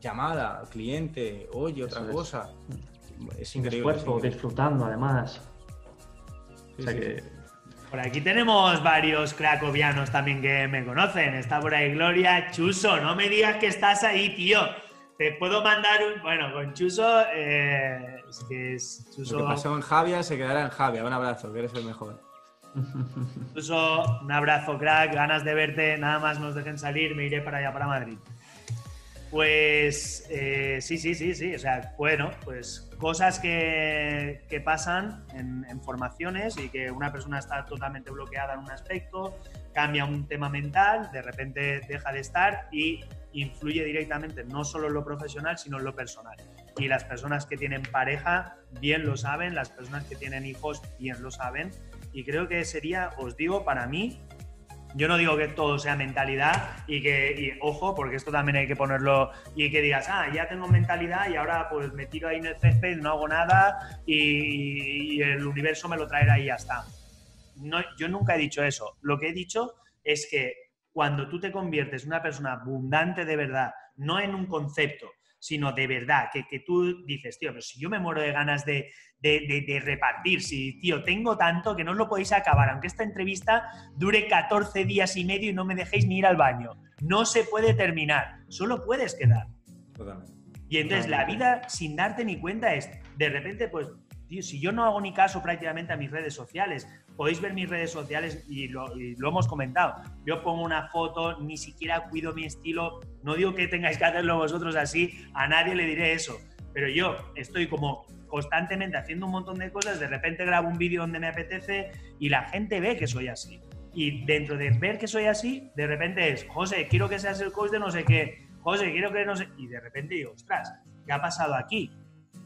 Speaker 1: llamada, cliente, oye, otra cosa. Es increíble.
Speaker 3: Esfuerzo, disfrutando además.
Speaker 2: Por aquí tenemos varios cracovianos también que me conocen. Está por ahí Gloria, Chuso, no me digas que estás ahí, tío. Te puedo mandar un. Bueno, con Chuso. Eh, es que es
Speaker 1: Chuso. Lo que pasó en Javia se quedará en Javia. Un abrazo, que eres el mejor.
Speaker 2: Chuso, un abrazo, crack. Ganas de verte. Nada más nos dejen salir. Me iré para allá, para Madrid. Pues eh, sí, sí, sí, sí. O sea, bueno, pues cosas que, pasan en, formaciones y que una persona está totalmente bloqueada en un aspecto, cambia un tema mental, de repente deja de estar y influye directamente no solo en lo profesional, sino en lo personal. Y las personas que tienen pareja bien lo saben, las personas que tienen hijos bien lo saben. Y creo que sería, os digo, para mí, yo no digo que todo sea mentalidad y que, ojo, porque esto también hay que ponerlo y que digas, ah, ya tengo mentalidad y ahora pues me tiro ahí en el césped, no hago nada y, el universo me lo traerá y ya está. No, yo nunca he dicho eso. Lo que he dicho es que cuando tú te conviertes en una persona abundante de verdad, no en un concepto, sino de verdad, que, que tú dices, tío, pero si yo me muero de ganas de, de, repartir, si, tío, tengo tanto que no os lo podéis acabar, aunque esta entrevista dure 14 días y medio y no me dejéis ni ir al baño. No se puede terminar, solo puedes quedar. Y entonces la vida, sin darte ni cuenta, es, de repente, pues, tío, si yo no hago ni caso prácticamente a mis redes sociales, podéis ver mis redes sociales y lo, hemos comentado. Yo pongo una foto, ni siquiera cuido mi estilo. No digo que tengáis que hacerlo vosotros así, a nadie le diré eso. Pero yo estoy como constantemente haciendo un montón de cosas, de repente grabo un vídeo donde me apetece y la gente ve que soy así. Y dentro de ver que soy así, de repente es, José, quiero que seas el coach de no sé qué, José, quiero que no sé... Y de repente digo, ostras, ¿qué ha pasado aquí?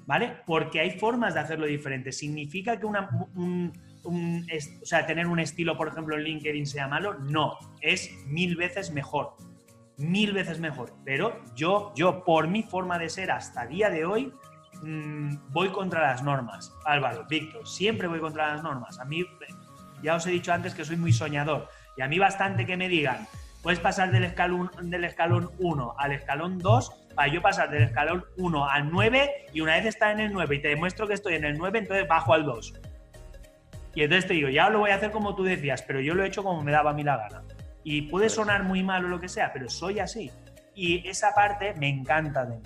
Speaker 2: ¿Vale? Porque hay formas de hacerlo diferente. ¿Significa que una, un, o sea, tener un estilo, por ejemplo, en LinkedIn sea malo. No, es mil veces mejor. Mil veces mejor. Pero yo, yo, por mi forma de ser hasta día de hoy, mm, voy contra las normas. Álvaro, Víctor, siempre voy contra las normas. A mí, ya os he dicho antes que soy muy soñador. Y a mí bastante que me digan, puedes pasar del escalón, del escalón 1 al escalón 2 para yo pasar del escalón 1 al 9 y una vez está en el 9 y te demuestro que estoy en el 9, entonces bajo al 2. Y entonces te digo, ya lo voy a hacer como tú decías, pero yo lo he hecho como me daba a mí la gana. Y puede sonar muy mal o lo que sea, pero soy así. Y esa parte me encanta de mí.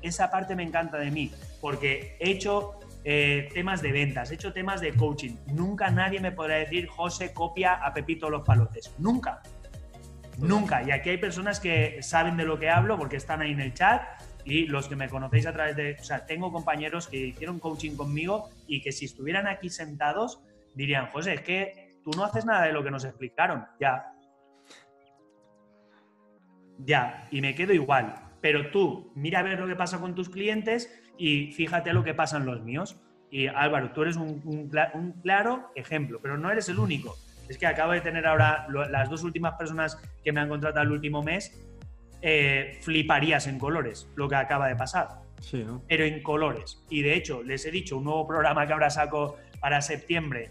Speaker 2: Esa parte me encanta de mí, porque he hecho eh, temas de ventas, he hecho temas de coaching. Nunca nadie me podrá decir, José, copia a Pepito los palotes. Nunca. Nunca. Y aquí hay personas que saben de lo que hablo porque están ahí en el chat y los que me conocéis a través de... O sea, tengo compañeros que hicieron coaching conmigo y que si estuvieran aquí sentados dirían, José, es que tú no haces nada de lo que nos explicaron. Ya. Ya, y me quedo igual. Pero tú, mira a ver lo que pasa con tus clientes y fíjate lo que pasa en los míos. Y Álvaro, tú eres un, claro ejemplo, pero no eres el único. Es que acabo de tener ahora las dos últimas personas que me han contratado el último mes, eh, fliparías en colores lo que acaba de pasar. Sí, ¿no? Pero en colores. Y de hecho, les he dicho un nuevo programa que ahora saco para septiembre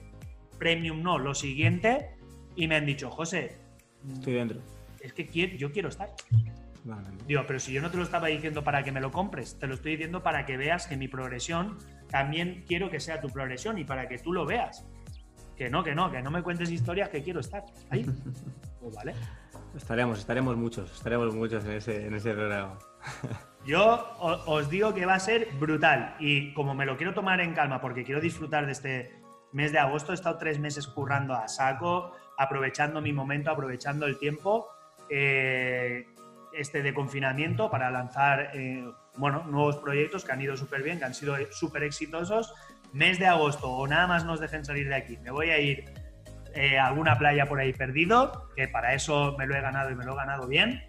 Speaker 2: Premium no, lo siguiente, y me han dicho, José,
Speaker 1: estoy dentro.
Speaker 2: Es que yo quiero estar. Digo, pero si yo no te lo estaba diciendo para que me lo compres, te lo estoy diciendo para que veas que mi progresión también quiero que sea tu progresión y para que tú lo veas. Que no, que no, que no me cuentes historias que quiero estar ahí. Pues vale.
Speaker 1: Estaremos, estaremos muchos, estaremos muchos en ese, en ese programa.
Speaker 2: Yo os digo que va a ser brutal y como me lo quiero tomar en calma porque quiero disfrutar de este, mes de agosto he estado tres meses currando a saco, aprovechando mi momento, aprovechando el tiempo eh, este de confinamiento para lanzar eh, bueno, nuevos proyectos que han ido súper bien, que han sido súper exitosos. Mes de agosto o nada más nos dejen salir de aquí. Me voy a ir eh, a alguna playa por ahí perdido, que para eso me lo he ganado y me lo he ganado bien.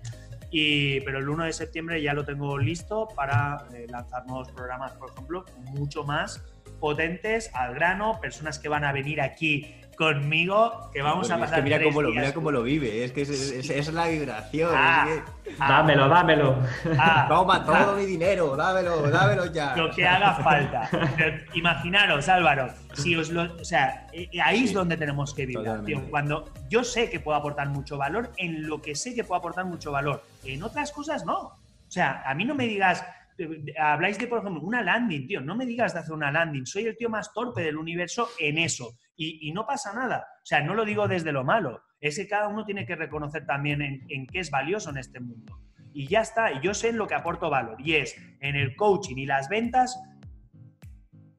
Speaker 2: Y, pero el 1 de septiembre ya lo tengo listo para lanzar nuevos programas, por ejemplo, mucho más potentes, al grano, personas que van a venir aquí conmigo que vamos a
Speaker 1: es
Speaker 2: pasar
Speaker 1: que mira
Speaker 2: tres
Speaker 1: cómo, lo,
Speaker 2: días
Speaker 1: mira cómo lo vive, es que es, es- es la vibración.
Speaker 2: Ah,
Speaker 1: es que-
Speaker 2: ah,
Speaker 3: Dámelo, dámelo.
Speaker 2: ah,
Speaker 1: Toma
Speaker 2: ah,
Speaker 1: todo mi dinero, dámelo, dámelo ya.
Speaker 2: lo que haga falta. Pero imaginaros, Álvaro, si os lo, o sea, eh, ahí es donde tenemos que vibrar, tío. Cuando yo sé que puedo aportar mucho valor en lo que sé que puedo aportar mucho valor, en otras cosas no. O sea, a mí no me digas, eh, habláis de, por ejemplo, una landing, tío, no me digas de hacer una landing, soy el tío más torpe del universo en eso y, no pasa nada. O sea, no lo digo desde lo malo, es que cada uno tiene que reconocer también en, en qué es valioso en este mundo. Y ya está, y yo sé en lo que aporto valor, y es en el coaching y las ventas,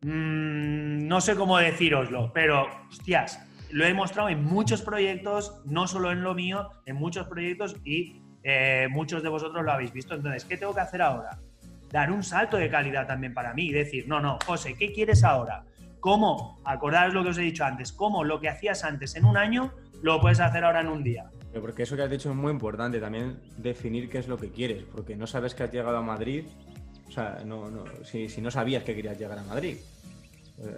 Speaker 2: mm, no sé cómo decíroslo, pero, hostias, lo he mostrado en muchos proyectos, no solo en lo mío, en muchos proyectos y eh, muchos de vosotros lo habéis visto. Entonces, ¿qué tengo que hacer ahora? Dar un salto de calidad también para mí y decir, no, no, José, ¿qué quieres ahora? ¿Cómo? Acordaros lo que os he dicho antes, cómo lo que hacías antes en un año lo puedes hacer ahora en un día.
Speaker 1: Pero Porque eso que has dicho es muy importante, también definir qué es lo que quieres, porque no sabes que has llegado a Madrid, o sea, no, no, si, si no sabías que querías llegar a Madrid. Eh,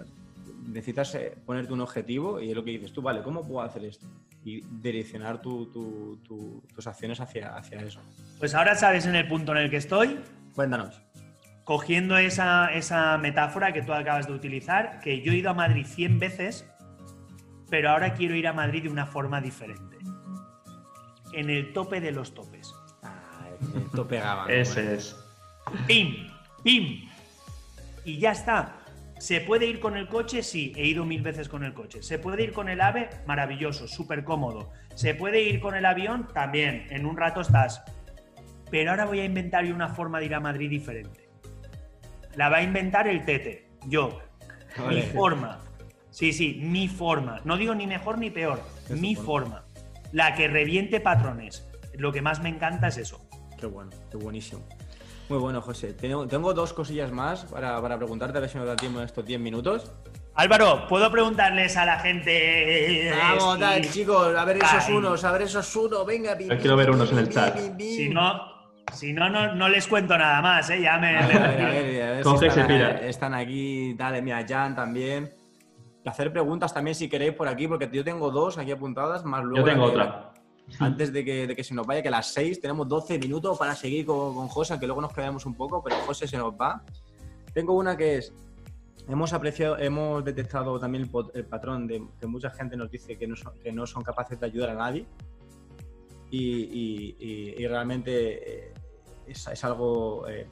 Speaker 1: necesitas eh, ponerte un objetivo y es lo que dices tú, vale, ¿cómo puedo hacer esto? Y direccionar tu- tu- tu- tus acciones hacia, hacia eso.
Speaker 2: Pues ahora sabes en el punto en el que estoy,
Speaker 1: Cuéntanos.
Speaker 2: Cogiendo esa, esa metáfora que tú acabas de utilizar, que yo he ido a Madrid 100 veces, pero ahora quiero ir a Madrid de una forma diferente. En el tope de los topes.
Speaker 1: Ah, el tope gama. ¿no?
Speaker 3: Ese es.
Speaker 2: ¡Pim! ¡Pim! Y ya está. ¿Se puede ir con el coche? Sí, he ido mil veces con el coche. ¿Se puede ir con el AVE? Maravilloso, súper cómodo. ¿Se puede ir con el avión? También, en un rato estás. Pero ahora voy a inventar yo una forma de ir a Madrid diferente. La va a inventar el Tete, yo. Mi forma. Sí, sí, mi forma. No digo ni mejor ni peor, mi
Speaker 1: forma.
Speaker 2: forma. La que reviente patrones. Lo que más me encanta es eso.
Speaker 1: Qué bueno, qué buenísimo. Muy bueno, José. Tengo, tengo dos cosillas más para, para preguntarte, a ver si nos da tiempo en estos 10 minutos.
Speaker 2: Álvaro, ¿puedo preguntarles a la gente?
Speaker 1: Vamos,
Speaker 2: si-
Speaker 1: dale, chicos, a ver esos
Speaker 2: Ay.
Speaker 1: unos, a ver esos unos, venga.
Speaker 3: quiero ver unos en el chat.
Speaker 2: Si no, si no, no, no les cuento nada más, ¿eh? Ya me.
Speaker 1: A ver, a ver, a ver, a si están, están aquí, dale, mira, Jan también. Hacer preguntas también si queréis por aquí, porque yo tengo dos aquí apuntadas, más luego.
Speaker 3: Yo tengo
Speaker 1: la
Speaker 3: otra.
Speaker 1: Antes de que, de que se nos vaya, que a las 6 tenemos 12 minutos para seguir con, con José, que luego nos quedamos un poco, pero José se nos va. Tengo una que es, hemos apreciado, hemos detectado también el, pot- el patrón de que mucha gente nos dice que no son, que no son capaces de ayudar a nadie. Y, y- y- y realmente eh, es, es algo eh,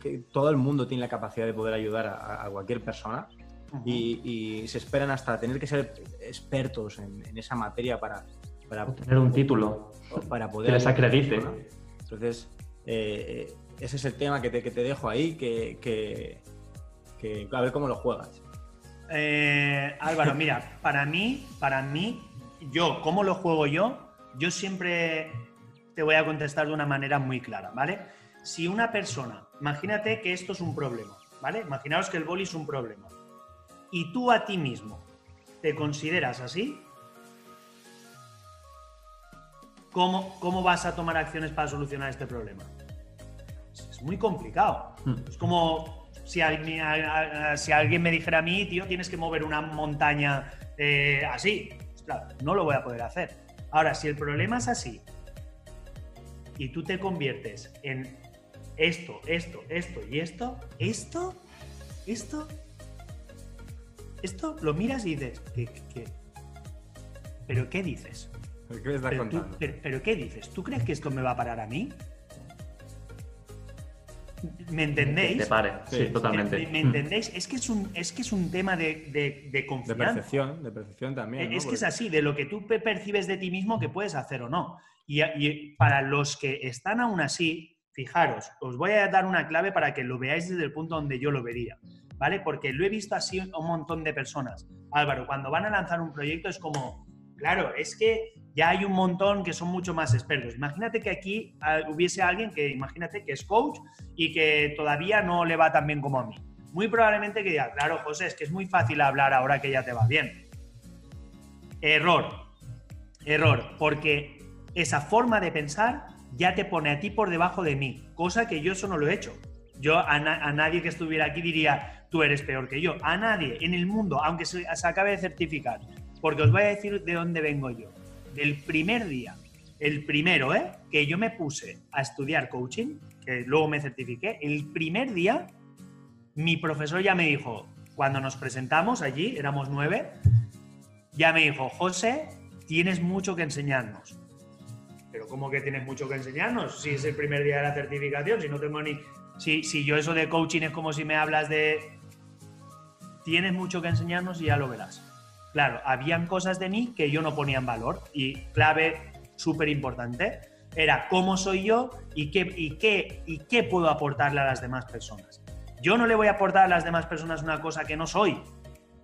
Speaker 1: que todo el mundo tiene la capacidad de poder ayudar a, a cualquier persona y, y se esperan hasta tener que ser expertos en, en esa materia para, para
Speaker 3: Tener un título.
Speaker 1: para poder
Speaker 3: Que les acredite.
Speaker 1: persona. Entonces, eh, ese es el tema que te, que te dejo ahí, que, que- que a ver cómo lo juegas.
Speaker 2: Eh, Álvaro, mira, para mí, para mí, yo, ¿cómo lo juego yo? Yo siempre te voy a contestar de una manera muy clara, ¿vale? Si una persona, imagínate que esto es un problema, ¿vale? Imaginaos que el boli es un problema. Y tú a ti mismo te consideras así, ¿cómo, cómo vas a tomar acciones para solucionar este problema? Es muy complicado.
Speaker 3: Mm.
Speaker 2: Es como si alguien, si me dijera a mí, tío, tienes que mover una montaña eh, así. No lo voy a poder hacer. Ahora, si el problema es así y tú te conviertes en esto, esto, esto y esto, esto, esto, esto, lo miras y dices, ¿qué? ¿pero qué dices?
Speaker 1: ¿Qué me estás
Speaker 2: ¿Pero, tú- pero- pero qué dices? ¿Tú crees que esto me va a parar a mí? ¿Me entendéis?
Speaker 3: Te pare.
Speaker 1: Sí,
Speaker 3: totalmente.
Speaker 2: ¿Me, me entendéis? Es que es un, es que es un tema de, de- de
Speaker 1: De
Speaker 2: confianza.
Speaker 1: percepción, de percepción también. ¿no?
Speaker 2: Es que es así, de lo que tú pe- percibes de ti mismo que puedes hacer o no. Y, y para los que están aún así, fijaros, os voy a dar una clave para que lo veáis desde el punto donde yo lo vería, ¿vale? Porque lo he visto así a un montón de personas. Álvaro, cuando van a lanzar un proyecto es como, claro, es que ya hay un montón que son mucho más expertos. Imagínate que aquí ah, hubiese alguien que, imagínate que es coach y que todavía no le va tan bien como a mí. Muy probablemente que diga, claro, José, es que es muy fácil hablar ahora que ya te va bien. Error. Error. Porque esa forma de pensar ya te pone a ti por debajo de mí, cosa que yo eso no lo he hecho. Yo a, a nadie que estuviera aquí diría, tú eres peor que yo. A nadie en el mundo, aunque se, se acabe de certificar. porque os voy a decir de dónde vengo yo. Del primer día, el primero, ¿eh? Que yo me puse a estudiar coaching, que luego me certifiqué, el primer día, mi profesor ya me dijo, cuando nos presentamos allí, éramos nueve, ya me dijo, José, tienes mucho que enseñarnos. Pero ¿cómo que tienes mucho que enseñarnos? Si es el primer día de la certificación, si no tengo ni... Si, si yo eso de coaching es como si me hablas de... Tienes mucho que enseñarnos y ya lo verás. Claro, habían cosas de mí que yo no ponía en valor y clave súper importante era cómo soy yo y qué, y, qué, y qué puedo aportarle a las demás personas. Yo no le voy a aportar a las demás personas una cosa que no soy.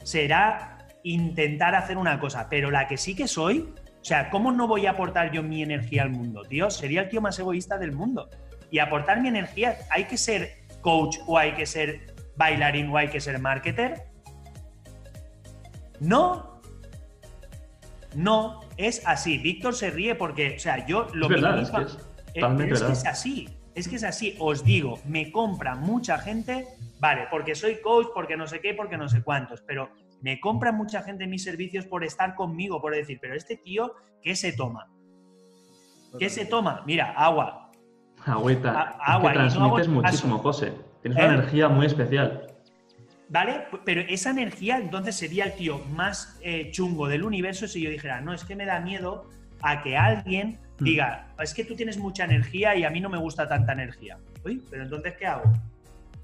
Speaker 2: Será intentar hacer una cosa, pero la que sí que soy, o sea, ¿cómo no voy a aportar yo mi energía al mundo, tío? Sería el tío más egoísta del mundo. Y aportar mi energía, ¿hay que ser coach o hay que ser bailarín o hay que ser marketer? No. No, es así. Víctor se ríe porque, o sea, yo lo
Speaker 3: es verdad,
Speaker 2: mismo-
Speaker 3: es que es
Speaker 2: eh, es que es así, es que es así. Os digo, me compra mucha gente, vale, porque soy coach, porque no sé qué, porque no sé cuántos, pero me compra mucha gente mis servicios por estar conmigo, por decir, pero este tío, ¿qué se toma? ¿Qué se toma? Mira, agua.
Speaker 3: Agüita.
Speaker 2: A- agua,
Speaker 3: es que transmites muchísimo,
Speaker 2: caso.
Speaker 3: José. Tienes
Speaker 2: ¿Eh?
Speaker 3: una energía muy especial.
Speaker 2: ¿Vale? Pero esa energía entonces sería el tío más eh, chungo del universo si yo dijera, no, es que me da miedo a que alguien
Speaker 3: Hmm.
Speaker 2: diga, es que tú tienes mucha energía y a mí no me gusta tanta energía. Uy, pero entonces, ¿qué hago?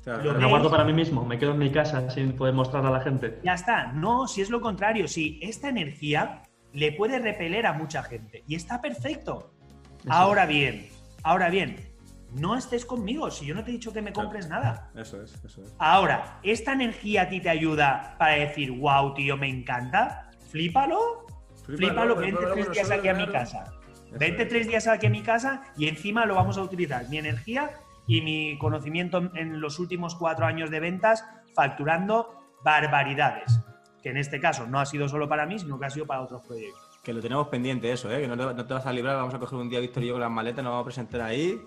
Speaker 1: Claro,
Speaker 2: Lo
Speaker 3: Me guardo para mí mismo, me quedo en mi casa sin poder mostrarla a la gente.
Speaker 2: Ya está. No, si es lo contrario, si esta energía le puede repeler a mucha gente y está perfecto.
Speaker 3: Eso.
Speaker 2: Ahora bien, ahora bien, no estés conmigo si yo no te he dicho que me
Speaker 1: Claro.
Speaker 2: compres nada.
Speaker 1: Eso es, eso es.
Speaker 2: Ahora, ¿esta energía a ti te ayuda para decir, wow, tío, me encanta? Flípalo, flípalo, vente tres días aquí a mi casa. Vente tres días aquí a mi casa y encima lo vamos a utilizar. Mi energía y mi conocimiento en- los últimos cuatro años de ventas facturando barbaridades. Que en este caso no ha sido solo para mí, sino que ha sido para otros proyectos.
Speaker 1: Que lo tenemos pendiente eso, ¿eh? Que no te, no te vas a librar, vamos a coger un día Víctor y yo con las maletas, nos vamos a presentar ahí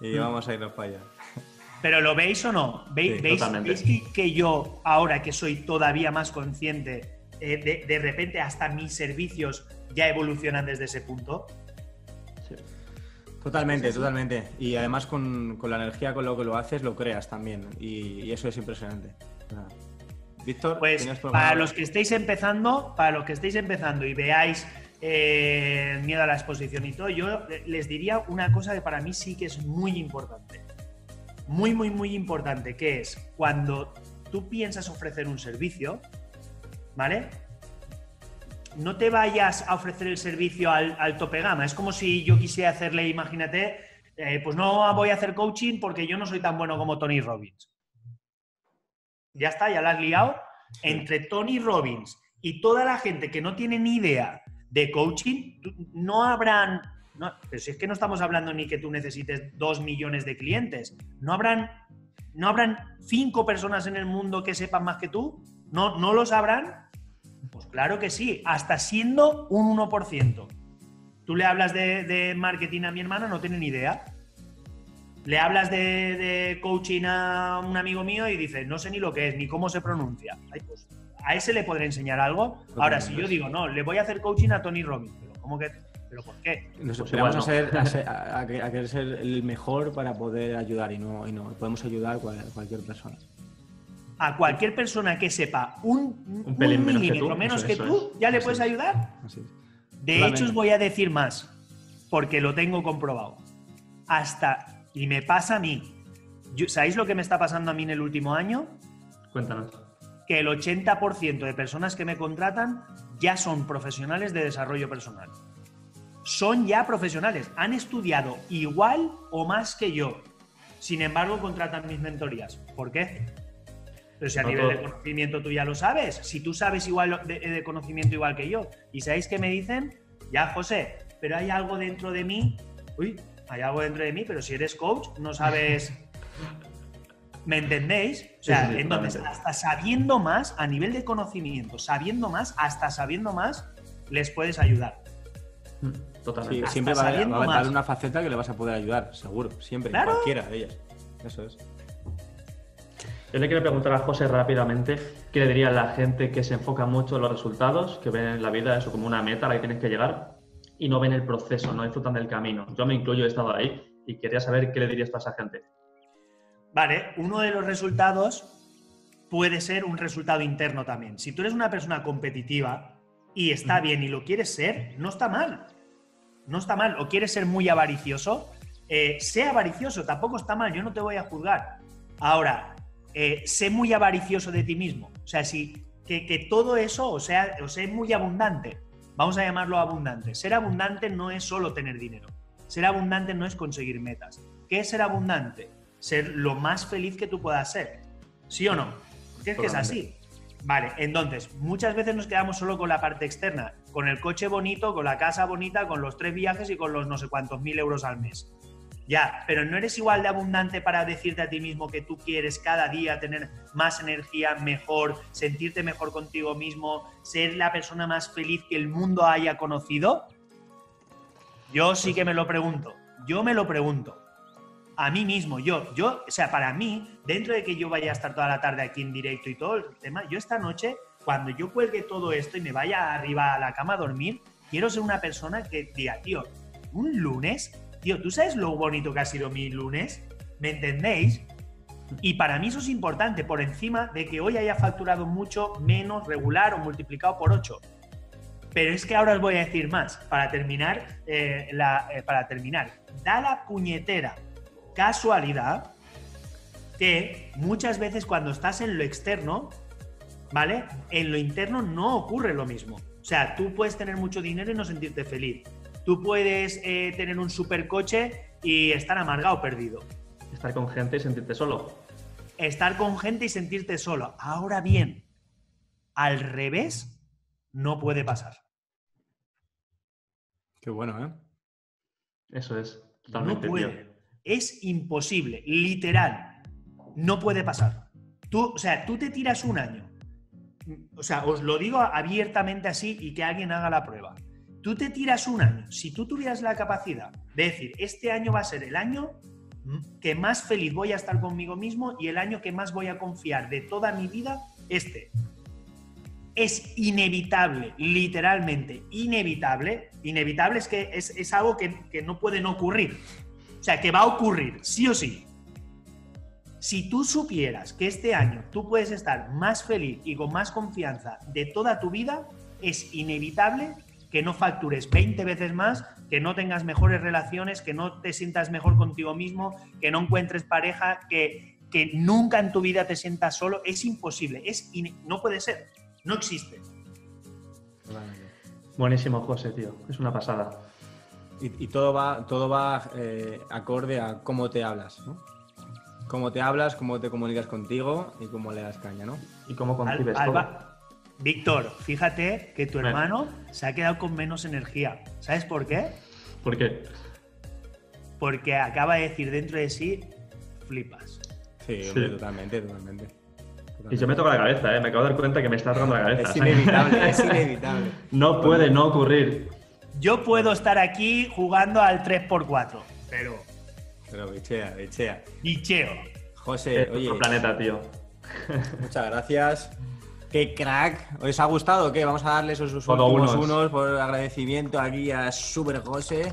Speaker 1: y
Speaker 2: Mm.
Speaker 1: vamos a irnos para allá.
Speaker 2: Pero ¿lo veis o no? ¿Veis,
Speaker 1: Sí,
Speaker 2: veis-
Speaker 3: totalmente.
Speaker 2: veis que, que yo, ahora que soy todavía más consciente, eh, de, de repente hasta mis servicios ya evolucionan desde ese punto?
Speaker 1: Totalmente, totalmente. Y además con, con la energía con lo que lo haces, lo creas también. Y, y eso es impresionante. Víctor,
Speaker 2: Pues
Speaker 1: ¿tienes
Speaker 2: para los que estéis empezando, para los que estéis empezando y veáis eh, miedo a la exposición y todo, yo les diría una cosa que para mí sí que es muy importante. Muy, muy, muy importante, que es cuando tú piensas ofrecer un servicio, ¿vale? No te vayas a ofrecer el servicio al, al tope gama. Es como si yo quisiera hacerle, imagínate, eh, pues no voy a hacer coaching porque yo no soy tan bueno como Tony Robbins. Ya está, ya la has liado. Entre Tony Robbins y toda la gente que no tiene ni idea de coaching, no habrán. No, pero si es que no estamos hablando ni que tú necesites dos millones de clientes. No habrán, no habrán cinco personas en el mundo que sepan más que tú. ¿No, no lo sabrán? Pues claro que sí, hasta siendo un 1%. Tú le hablas de, de marketing a mi hermana, no tiene ni idea. Le hablas de, de coaching a un amigo mío y dice, no sé ni lo que es, ni cómo se pronuncia. Ay, pues, a ese le podré enseñar algo. Ahora, si yo digo, no, le voy a hacer coaching a Tony Robbins, pero ¿cómo que? ¿Pero por qué?
Speaker 1: Nos
Speaker 3: Pues
Speaker 1: esperamos a,
Speaker 3: no.
Speaker 1: ser, a, ser- a- a que- a querer ser el mejor para poder ayudar y no, y no podemos ayudar a cual- cualquier persona.
Speaker 2: A cualquier persona que sepa un, un
Speaker 3: pelín menos que
Speaker 2: milímetro
Speaker 3: tú,
Speaker 2: menos que
Speaker 3: eso
Speaker 2: tú, ya le puedes
Speaker 1: es.
Speaker 2: ayudar.
Speaker 1: Así.
Speaker 2: De hecho, os voy a decir más, porque lo tengo comprobado. Hasta, y me pasa a mí. Yo- ¿Sabéis lo que me está pasando a mí en el último año?
Speaker 3: Cuéntanos.
Speaker 2: Que el 80% de personas que me contratan ya son profesionales de desarrollo personal. Son ya profesionales, han estudiado igual o más que yo. Sin embargo, contratan mis mentorías. ¿Por qué? Pero si a
Speaker 3: No
Speaker 2: nivel de conocimiento tú ya lo sabes, si tú sabes igual de, de conocimiento igual que yo, y sabéis qué me dicen, ya José, pero hay algo dentro de mí, uy, hay algo dentro de mí, pero si eres coach, no sabes, ¿me entendéis? O sea,
Speaker 3: Sí, sí, sí,
Speaker 2: entonces, hasta sabiendo más, a nivel de conocimiento, sabiendo más, hasta sabiendo más, les puedes ayudar.
Speaker 3: Mm,
Speaker 1: Sí,
Speaker 3: Totalmente.
Speaker 2: Hasta
Speaker 1: siempre va a, haber-
Speaker 2: sabiendo
Speaker 1: va a haber una faceta que le vas a poder ayudar, seguro, siempre,
Speaker 2: Claro.
Speaker 1: cualquiera de ellas. Eso es.
Speaker 3: Yo le quiero preguntar a José rápidamente qué le diría a la gente que se enfoca mucho en los resultados, que ven en la vida eso como una meta a la que tienes que llegar y no ven el proceso, no disfrutan del camino. Yo me incluyo, he estado ahí y quería saber qué le dirías a esa gente.
Speaker 2: Vale, uno de los resultados puede ser un resultado interno también. Si tú eres una persona competitiva y está bien y lo quieres ser, no está mal. No está mal. O quieres ser muy avaricioso, eh, sea avaricioso, tampoco está mal, yo no te voy a juzgar. Ahora, eh, sé muy avaricioso de ti mismo. O sea, si que, todo eso, o sea, o sea, muy abundante. Vamos a llamarlo abundante. Ser abundante no es solo tener dinero. Ser abundante no es conseguir metas. ¿Qué es ser abundante? Ser lo más feliz que tú puedas ser. ¿Sí o no? es que es así. Vale, entonces, muchas veces nos quedamos solo con la parte externa, con el coche bonito, con la casa bonita, con los tres viajes y con los no sé cuántos mil euros al mes. Ya, pero no eres igual de abundante para decirte a ti mismo que tú quieres cada día tener más energía, mejor, sentirte mejor contigo mismo, ser la persona más feliz que el mundo haya conocido. Yo sí que me lo pregunto. Yo me lo pregunto a mí mismo, yo, yo, o sea, para mí, dentro de que yo vaya a estar toda la tarde aquí en directo y todo el tema, yo esta noche, cuando yo cuelgue todo esto y me vaya arriba a la cama a dormir, quiero ser una persona que diga, tío, un lunes, tío, ¿tú sabes lo bonito que ha sido mi lunes? ¿Me entendéis? Y para mí eso es importante, por encima de que hoy haya facturado mucho menos, regular o multiplicado por 8. Pero es que ahora os voy a decir más, para terminar, eh, la, eh, para terminar, da la puñetera casualidad que muchas veces cuando estás en lo externo, ¿vale? En lo interno no ocurre lo mismo. O sea, tú puedes tener mucho dinero y no sentirte feliz. Tú puedes eh, tener un supercoche y estar amargado, perdido.
Speaker 3: Estar con gente y sentirte solo.
Speaker 2: Estar con gente y sentirte solo. Ahora bien, al revés, no puede pasar.
Speaker 1: Qué bueno, ¿eh?
Speaker 3: Eso es. Totalmente,
Speaker 2: no puede. Es imposible, literal. No puede pasar. Tú, o sea, tú te tiras un año. O sea, os lo digo abiertamente así y que alguien haga la prueba. Tú te tiras un año. Si tú tuvieras la capacidad de decir, este año va a ser el año que más feliz voy a estar conmigo mismo y el año que más voy a confiar de toda mi vida, este. Es inevitable, literalmente inevitable. Inevitable es que es, algo que, que no puede no ocurrir. O sea, que va a ocurrir, sí o sí. Si tú supieras que este año tú puedes estar más feliz y con más confianza de toda tu vida, es inevitable que no factures 20 veces más, que no tengas mejores relaciones, que no te sientas mejor contigo mismo, que no encuentres pareja, que, que nunca en tu vida te sientas solo. Es imposible, es no puede ser, no existe.
Speaker 3: Buenísimo, José, tío. Es una pasada.
Speaker 1: Y, todo va, todo va eh, acorde a cómo te hablas, ¿no? Cómo te hablas, cómo te comunicas contigo y cómo le das caña, ¿no?
Speaker 3: Y cómo concibes
Speaker 2: Víctor, fíjate que tu hermano se ha quedado con menos energía. ¿Sabes por qué?
Speaker 3: ¿Por qué?
Speaker 2: Porque acaba de decir dentro de sí, flipas.
Speaker 1: Sí, totalmente, totalmente.
Speaker 3: Y yo me toco la cabeza, ¿eh? me acabo de dar cuenta que me está tocando la cabeza.
Speaker 1: Es inevitable, es inevitable.
Speaker 3: No puede no ocurrir.
Speaker 2: Yo puedo estar aquí jugando al 3x4, pero.
Speaker 1: Pero bichea, bichea.
Speaker 2: Bicheo.
Speaker 1: José,
Speaker 3: oye. planeta, tío.
Speaker 1: Muchas gracias. Qué crack. ¿Os ha gustado o qué? Vamos a darle esos últimos unos. por agradecimiento aquí a Super José.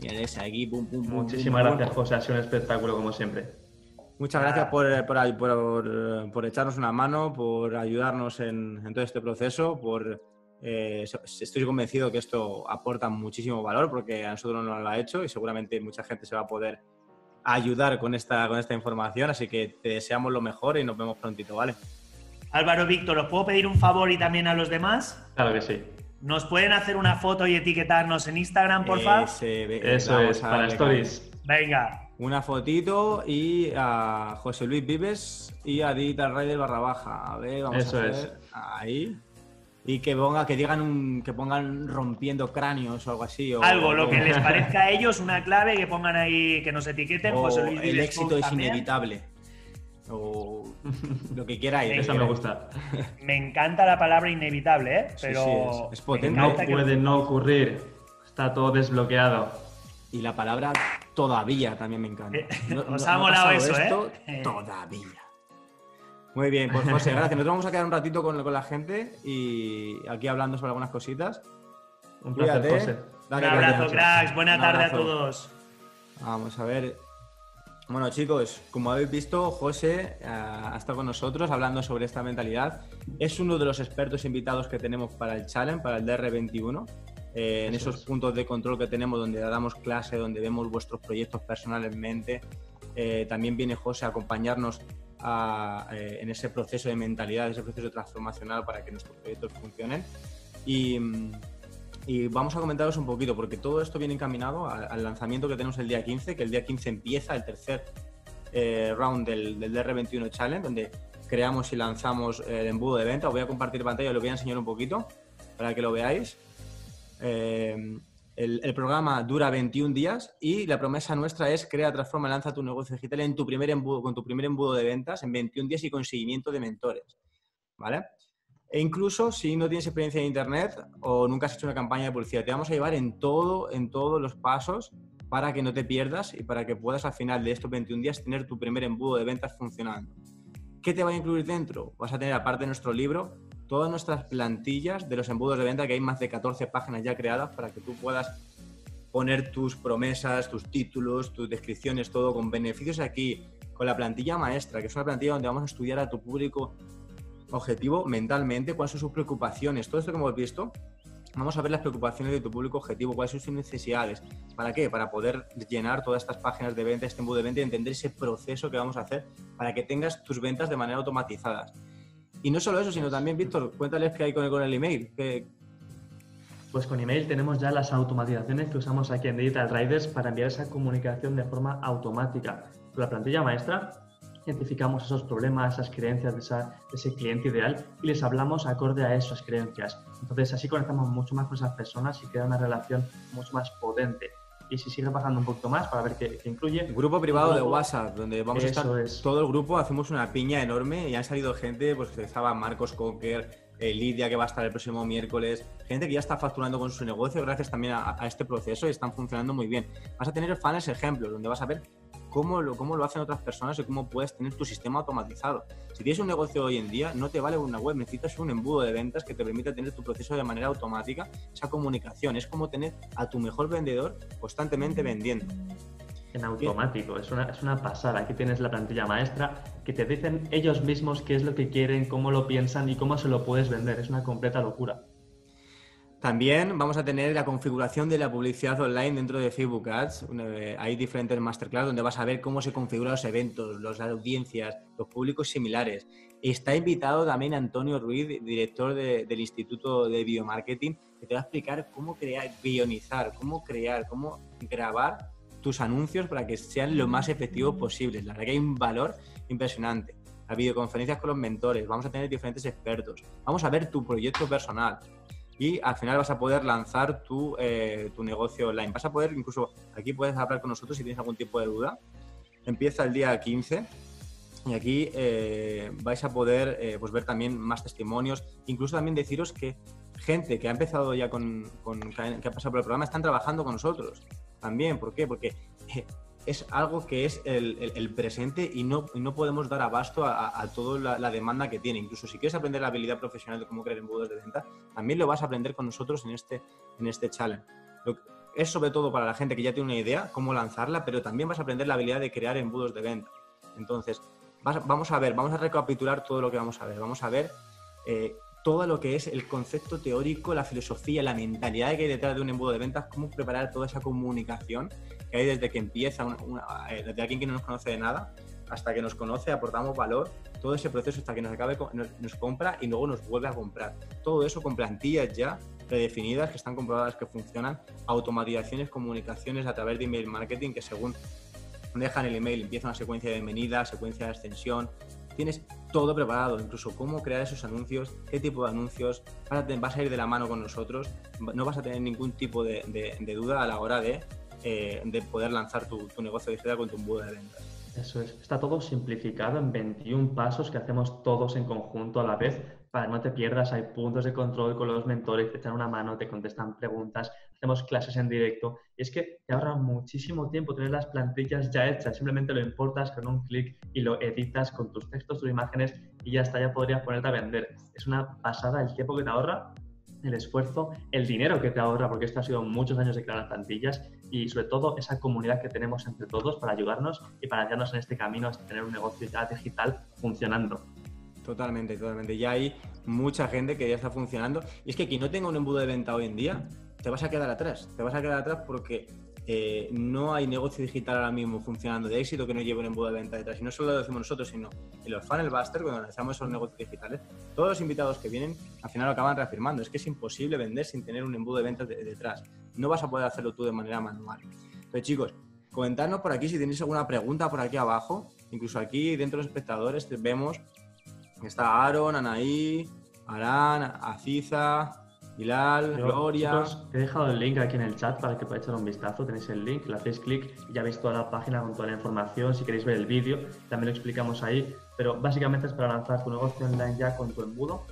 Speaker 1: Y ese aquí, pum, pum,
Speaker 3: pum. Muchísimas gracias, José. Ha sido un espectáculo como siempre.
Speaker 1: Muchas gracias por, por, por, echarnos una mano, por ayudarnos en, en todo este proceso, por eh, estoy convencido que esto aporta muchísimo valor porque a nosotros no lo ha hecho y seguramente mucha gente se va a poder ayudar con esta, con esta información. Así que te deseamos lo mejor y nos vemos prontito, ¿vale?
Speaker 2: Álvaro Víctor, ¿os puedo pedir un favor y también a los demás?
Speaker 3: Claro que sí.
Speaker 2: ¿Nos pueden hacer una foto y etiquetarnos en Instagram, por favor?
Speaker 3: Eso es, para stories.
Speaker 2: Venga.
Speaker 1: Una fotito y a José Luis Vives y a Digital Rider barra baja. A ver, vamos
Speaker 3: Eso
Speaker 1: a
Speaker 3: ver. Es.
Speaker 1: Ahí y que ponga, que digan un, que pongan rompiendo cráneos o algo así. O,
Speaker 2: algo, lo que les parezca a ellos, una clave, que pongan ahí, que nos etiqueten.
Speaker 1: O el éxito es inevitable. O lo que queráis.
Speaker 3: Eso me gusta.
Speaker 2: Me encanta la palabra inevitable, ¿eh? Pero
Speaker 3: es, potente. No puede no ocurrir. Está todo desbloqueado.
Speaker 1: Y la palabra todavía también me encanta.
Speaker 2: Nos ha molado eso, ¿eh?
Speaker 1: Todavía. Muy bien, pues José, gracias. Nos vamos a quedar un ratito con, con la gente y aquí hablando sobre algunas cositas.
Speaker 3: Un placer, José.
Speaker 2: un abrazo, cracks. Buena tarde a todos.
Speaker 1: Vamos a ver. Bueno, chicos, como habéis visto, José eh, ha estado con nosotros hablando sobre esta mentalidad. Es uno de los expertos invitados que tenemos para el Challenge, para el DR21. Eh, en esos puntos de control que tenemos donde damos clase, donde vemos vuestros proyectos personalmente. Eh, también viene José a acompañarnos en ese proceso de mentalidad, ese proceso transformacional para que nuestros proyectos funcionen. Y, y vamos a comentaros un poquito, porque todo esto viene encaminado al, lanzamiento que tenemos el día 15, que el día 15 empieza el tercer eh, round del, del, DR21 Challenge, donde creamos y lanzamos el embudo de venta. Os voy a compartir pantalla, lo voy a enseñar un poquito para que lo veáis. Eh, el, programa dura 21 días y la promesa nuestra es crea, transforma, lanza tu negocio digital en tu primer embudo, con tu primer embudo de ventas en 21 días y con seguimiento de mentores. ¿Vale? E incluso si no tienes experiencia en Internet o nunca has hecho una campaña de publicidad, te vamos a llevar en todo, en todos los pasos para que no te pierdas y para que puedas al final de estos 21 días tener tu primer embudo de ventas funcionando. ¿Qué te va a incluir dentro? Vas a tener, aparte de nuestro libro, todas nuestras plantillas de los embudos de venta, que hay más de 14 páginas ya creadas para que tú puedas poner tus promesas, tus títulos, tus descripciones, todo con beneficios aquí, con la plantilla maestra, que es una plantilla donde vamos a estudiar a tu público objetivo mentalmente, cuáles son sus preocupaciones, todo esto que hemos visto. Vamos a ver las preocupaciones de tu público objetivo, cuáles son sus necesidades. ¿Para qué? Para poder llenar todas estas páginas de venta, este embudo de venta y entender ese proceso que vamos a hacer para que tengas tus ventas de manera automatizadas. Y no solo eso, sino también, Víctor, cuéntales qué hay con el, email.
Speaker 3: Pues con email tenemos ya las automatizaciones que usamos aquí en Digital Riders para enviar esa comunicación de forma automática. La plantilla maestra identificamos esos problemas, esas creencias de, ese cliente ideal y les hablamos acorde a esas creencias. Entonces así conectamos mucho más con esas personas y crea una relación mucho más potente. Y si sigue pasando un poquito más para ver qué, incluye.
Speaker 1: Grupo privado de WhatsApp, donde vamos a estar todo el grupo, hacemos una piña enorme y han salido gente, pues estaba Marcos Cocker, eh, Lidia que va a estar el próximo miércoles, gente que ya está facturando con su negocio gracias también a, a este proceso y están funcionando muy bien. Vas a tener fans ejemplos, donde vas a ver cómo lo, cómo lo hacen otras personas y cómo puedes tener tu sistema automatizado. Si tienes un negocio hoy en día, no te vale una web, necesitas un embudo de ventas que te permita tener tu proceso de manera automática, esa comunicación. Es como tener a tu mejor vendedor constantemente vendiendo.
Speaker 3: En automático, es una, es una pasada. Aquí tienes la plantilla maestra que te dicen ellos mismos qué es lo que quieren, cómo lo piensan y cómo se lo puedes vender. Es una completa locura.
Speaker 1: También vamos a tener la configuración de la publicidad online dentro de Facebook Ads. Hay diferentes masterclass donde vas a ver cómo se configuran los eventos, las audiencias, los públicos similares. Está invitado también Antonio Ruiz, director del Instituto de Biomarketing, que te va a explicar cómo crear, guionizar, cómo crear, cómo grabar tus anuncios para que sean lo más efectivos posibles. La verdad que hay un valor impresionante. Las videoconferencias con los mentores, vamos a tener diferentes expertos. Vamos a ver tu proyecto personal y al final vas a poder lanzar tu, eh, tu negocio online. Vas a poder, incluso aquí puedes hablar con nosotros si tienes algún tipo de duda. Empieza el día 15 y aquí eh, vais a poder eh, pues ver también más testimonios, incluso también deciros que gente que ha empezado ya con, con que ha pasado por el programa están trabajando con nosotros también. ¿Por qué? Porque es algo que es el, presente y no, no, podemos dar abasto a, toda la, demanda que tiene. Incluso si quieres aprender la habilidad profesional de cómo crear embudos de venta, también lo vas a aprender con nosotros en este, en este challenge. es sobre todo para la gente que ya tiene una idea, cómo lanzarla, pero también vas a aprender la habilidad de crear embudos de venta. Entonces, vamos a ver, vamos a recapitular todo lo que vamos a ver. Vamos a ver eh, todo lo que es el concepto teórico, la filosofía, la mentalidad que hay detrás de un embudo de ventas, cómo preparar toda esa comunicación que hay desde que empieza, eh, desde alguien que no nos conoce de nada hasta que nos conoce, aportamos valor, todo ese proceso hasta que nos acabe, nos, compra y luego nos vuelve a comprar. Todo eso con plantillas ya predefinidas que están comprobadas que funcionan, automatizaciones, comunicaciones a través de email marketing que según dejan el email empieza una secuencia de bienvenida, secuencia de extensión, tienes todo preparado, incluso cómo crear esos anuncios, qué tipo de anuncios, vas a, ir de la mano con nosotros, no vas a tener ningún tipo de, duda a la hora de, eh, de poder lanzar tu, negocio digital con tu embudo de ventas.
Speaker 3: Eso es, está todo simplificado en 21 pasos que hacemos todos en conjunto a la vez para que no te pierdas. Hay puntos de control con los mentores, te echan una mano, te contestan preguntas, tenemos clases en directo. Y es que te ahorra muchísimo tiempo tener las plantillas ya hechas. Simplemente lo importas con un clic y lo editas con tus textos, tus imágenes y ya está, ya podrías ponerte a vender. Es una pasada el tiempo que te ahorra el esfuerzo, el dinero que te ahorra, porque esto ha sido muchos años de crear plantillas y sobre todo esa comunidad que tenemos entre todos para ayudarnos y para ayudarnos en este camino hasta tener un negocio ya digital funcionando.
Speaker 1: Totalmente, totalmente. Ya hay mucha gente que ya está funcionando. Y es que quien no tenga un embudo de venta hoy en día, te vas a quedar atrás. Te vas a quedar atrás porque eh, no hay negocio digital ahora mismo funcionando de éxito que no lleve un embudo de venta detrás. Y no solo lo decimos nosotros, sino en los Funnel Buster, cuando analizamos esos negocios digitales, todos los invitados que vienen al final lo acaban reafirmando. Es que es imposible vender sin tener un embudo de ventas detrás. No vas a poder hacerlo tú de manera manual. Entonces, chicos, comentadnos por aquí si tenéis alguna pregunta por aquí abajo. Incluso aquí dentro de los espectadores vemos Está Aaron, Anaí, Arán, Aziza, Hilal, Gloria.
Speaker 3: he dejado el link aquí en el chat para que podáis echar un vistazo. Tenéis el link, le hacéis clic y ya veis toda la página con toda la información. Si queréis ver el vídeo, también lo explicamos ahí. Pero básicamente es para lanzar tu negocio online ya con tu embudo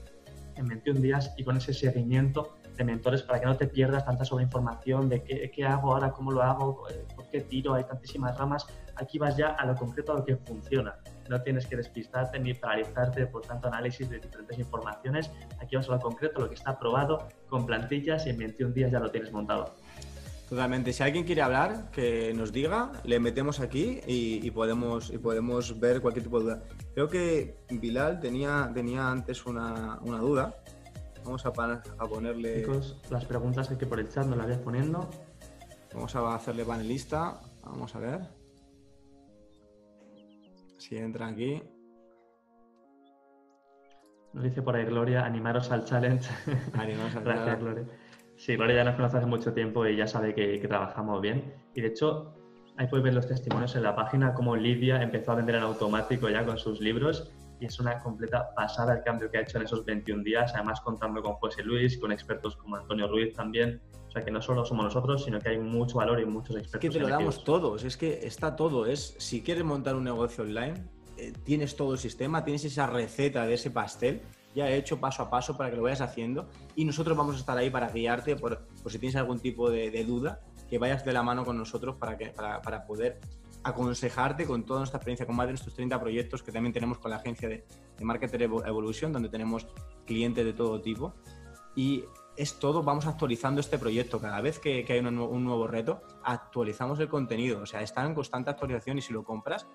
Speaker 3: en 21 días y con ese seguimiento de mentores para que no te pierdas tanta sobreinformación de qué, qué hago ahora, cómo lo hago, eh, por qué tiro, hay tantísimas ramas. Aquí vas ya a lo concreto, a lo que funciona no tienes que despistarte ni paralizarte por tanto análisis de diferentes informaciones. Aquí vamos a lo concreto, lo que está probado con plantillas y en 21 días ya lo tienes montado.
Speaker 1: Totalmente. Si alguien quiere hablar, que nos diga, le metemos aquí y, podemos, y podemos ver cualquier tipo de duda. Creo que Bilal tenía, tenía antes una, duda. Vamos a, a ponerle.
Speaker 3: Chicos, las preguntas que por el chat nos las voy poniendo.
Speaker 1: Vamos a hacerle panelista. Vamos a ver. Si entra aquí.
Speaker 3: Nos dice por ahí Gloria, animaros al challenge.
Speaker 1: Animaros al
Speaker 3: Gracias, Gloria. Sí, Gloria ya nos conoce hace mucho tiempo y ya sabe que, trabajamos bien. Y de hecho, ahí puedes ver los testimonios en la página, cómo Lidia empezó a vender en automático ya con sus libros y es una completa pasada el cambio que ha hecho en esos 21 días, además contando con José Luis, con expertos como Antonio Ruiz también. O sea que no solo somos nosotros, sino que hay mucho valor y muchos expertos.
Speaker 1: Es que te lo damos todos, es que está todo. Es si quieres montar un negocio online, eh, tienes todo el sistema, tienes esa receta de ese pastel ya hecho paso a paso para que lo vayas haciendo y nosotros vamos a estar ahí para guiarte por, si tienes algún tipo de, duda, que vayas de la mano con nosotros para, que, para, para poder aconsejarte con toda nuestra experiencia con más de nuestros 30 proyectos que también tenemos con la agencia de, de Marketer Evolution, donde tenemos clientes de todo tipo. Y es todo, vamos actualizando este proyecto. Cada vez que, hay un, un, nuevo reto, actualizamos el contenido. O sea, está en constante actualización y si lo compras,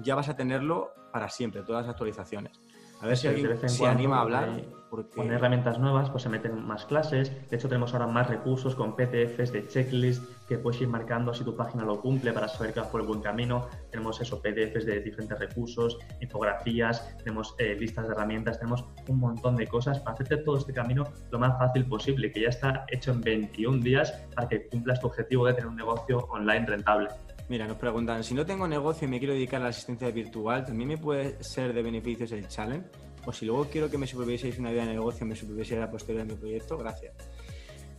Speaker 1: ya vas a tenerlo para siempre, todas las actualizaciones. A ver si alguien se anima a hablar.
Speaker 3: Porque... Con herramientas nuevas, pues se meten más clases. De hecho, tenemos ahora más recursos con PDFs de checklist que puedes ir marcando si tu página lo cumple para saber que vas por el buen camino. Tenemos eso, PDFs de diferentes recursos, infografías, tenemos eh, listas de herramientas, tenemos un montón de cosas para hacerte todo este camino lo más fácil posible, que ya está hecho en 21 días para que cumplas tu objetivo de tener un negocio online rentable.
Speaker 1: Mira, nos preguntan, si no tengo negocio y me quiero dedicar a la asistencia virtual, ¿también me puede ser de beneficios el challenge? O si luego quiero que me superviséis una idea de negocio, me superviséis la posterior de mi proyecto, gracias.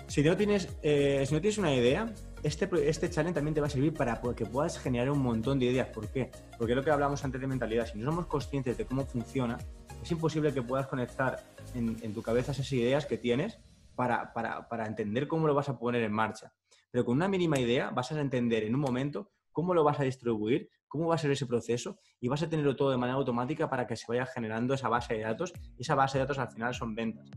Speaker 1: Si no tienes, eh, si no tienes una idea, este, este challenge también te va a servir para que puedas generar un montón de ideas. ¿Por qué? Porque lo que hablamos antes de mentalidad. Si no somos conscientes de cómo funciona, es imposible que puedas conectar en, en tu cabeza esas ideas que tienes para, para, para entender cómo lo vas a poner en marcha. Pero con una mínima idea vas a entender en un momento cómo lo vas a distribuir, cómo va a ser ese proceso y vas a tenerlo todo de manera automática para que se vaya generando esa base de datos y esa base de datos al final son ventas.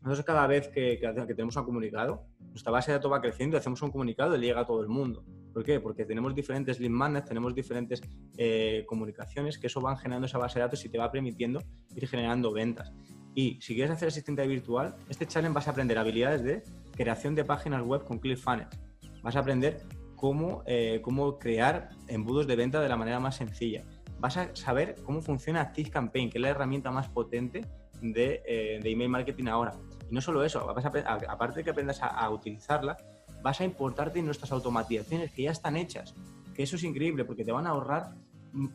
Speaker 1: Nosotros cada vez que, tenemos un comunicado, nuestra base de datos va creciendo hacemos un comunicado y llega a todo el mundo. ¿Por qué? Porque tenemos diferentes lead magnets, tenemos diferentes eh, comunicaciones que eso van generando esa base de datos y te va permitiendo ir generando ventas. Y si quieres hacer asistente virtual, este challenge vas a aprender habilidades de creación de páginas web con ClickFunnels. Vas a aprender cómo, eh, cómo crear embudos de venta de la manera más sencilla. Vas a saber cómo funciona ActiveCampaign, que es la herramienta más potente de, eh, de email marketing ahora. Y no solo eso, aparte de que aprendas a, utilizarla, vas a importarte nuestras automatizaciones que ya están hechas. Que eso es increíble porque te van a ahorrar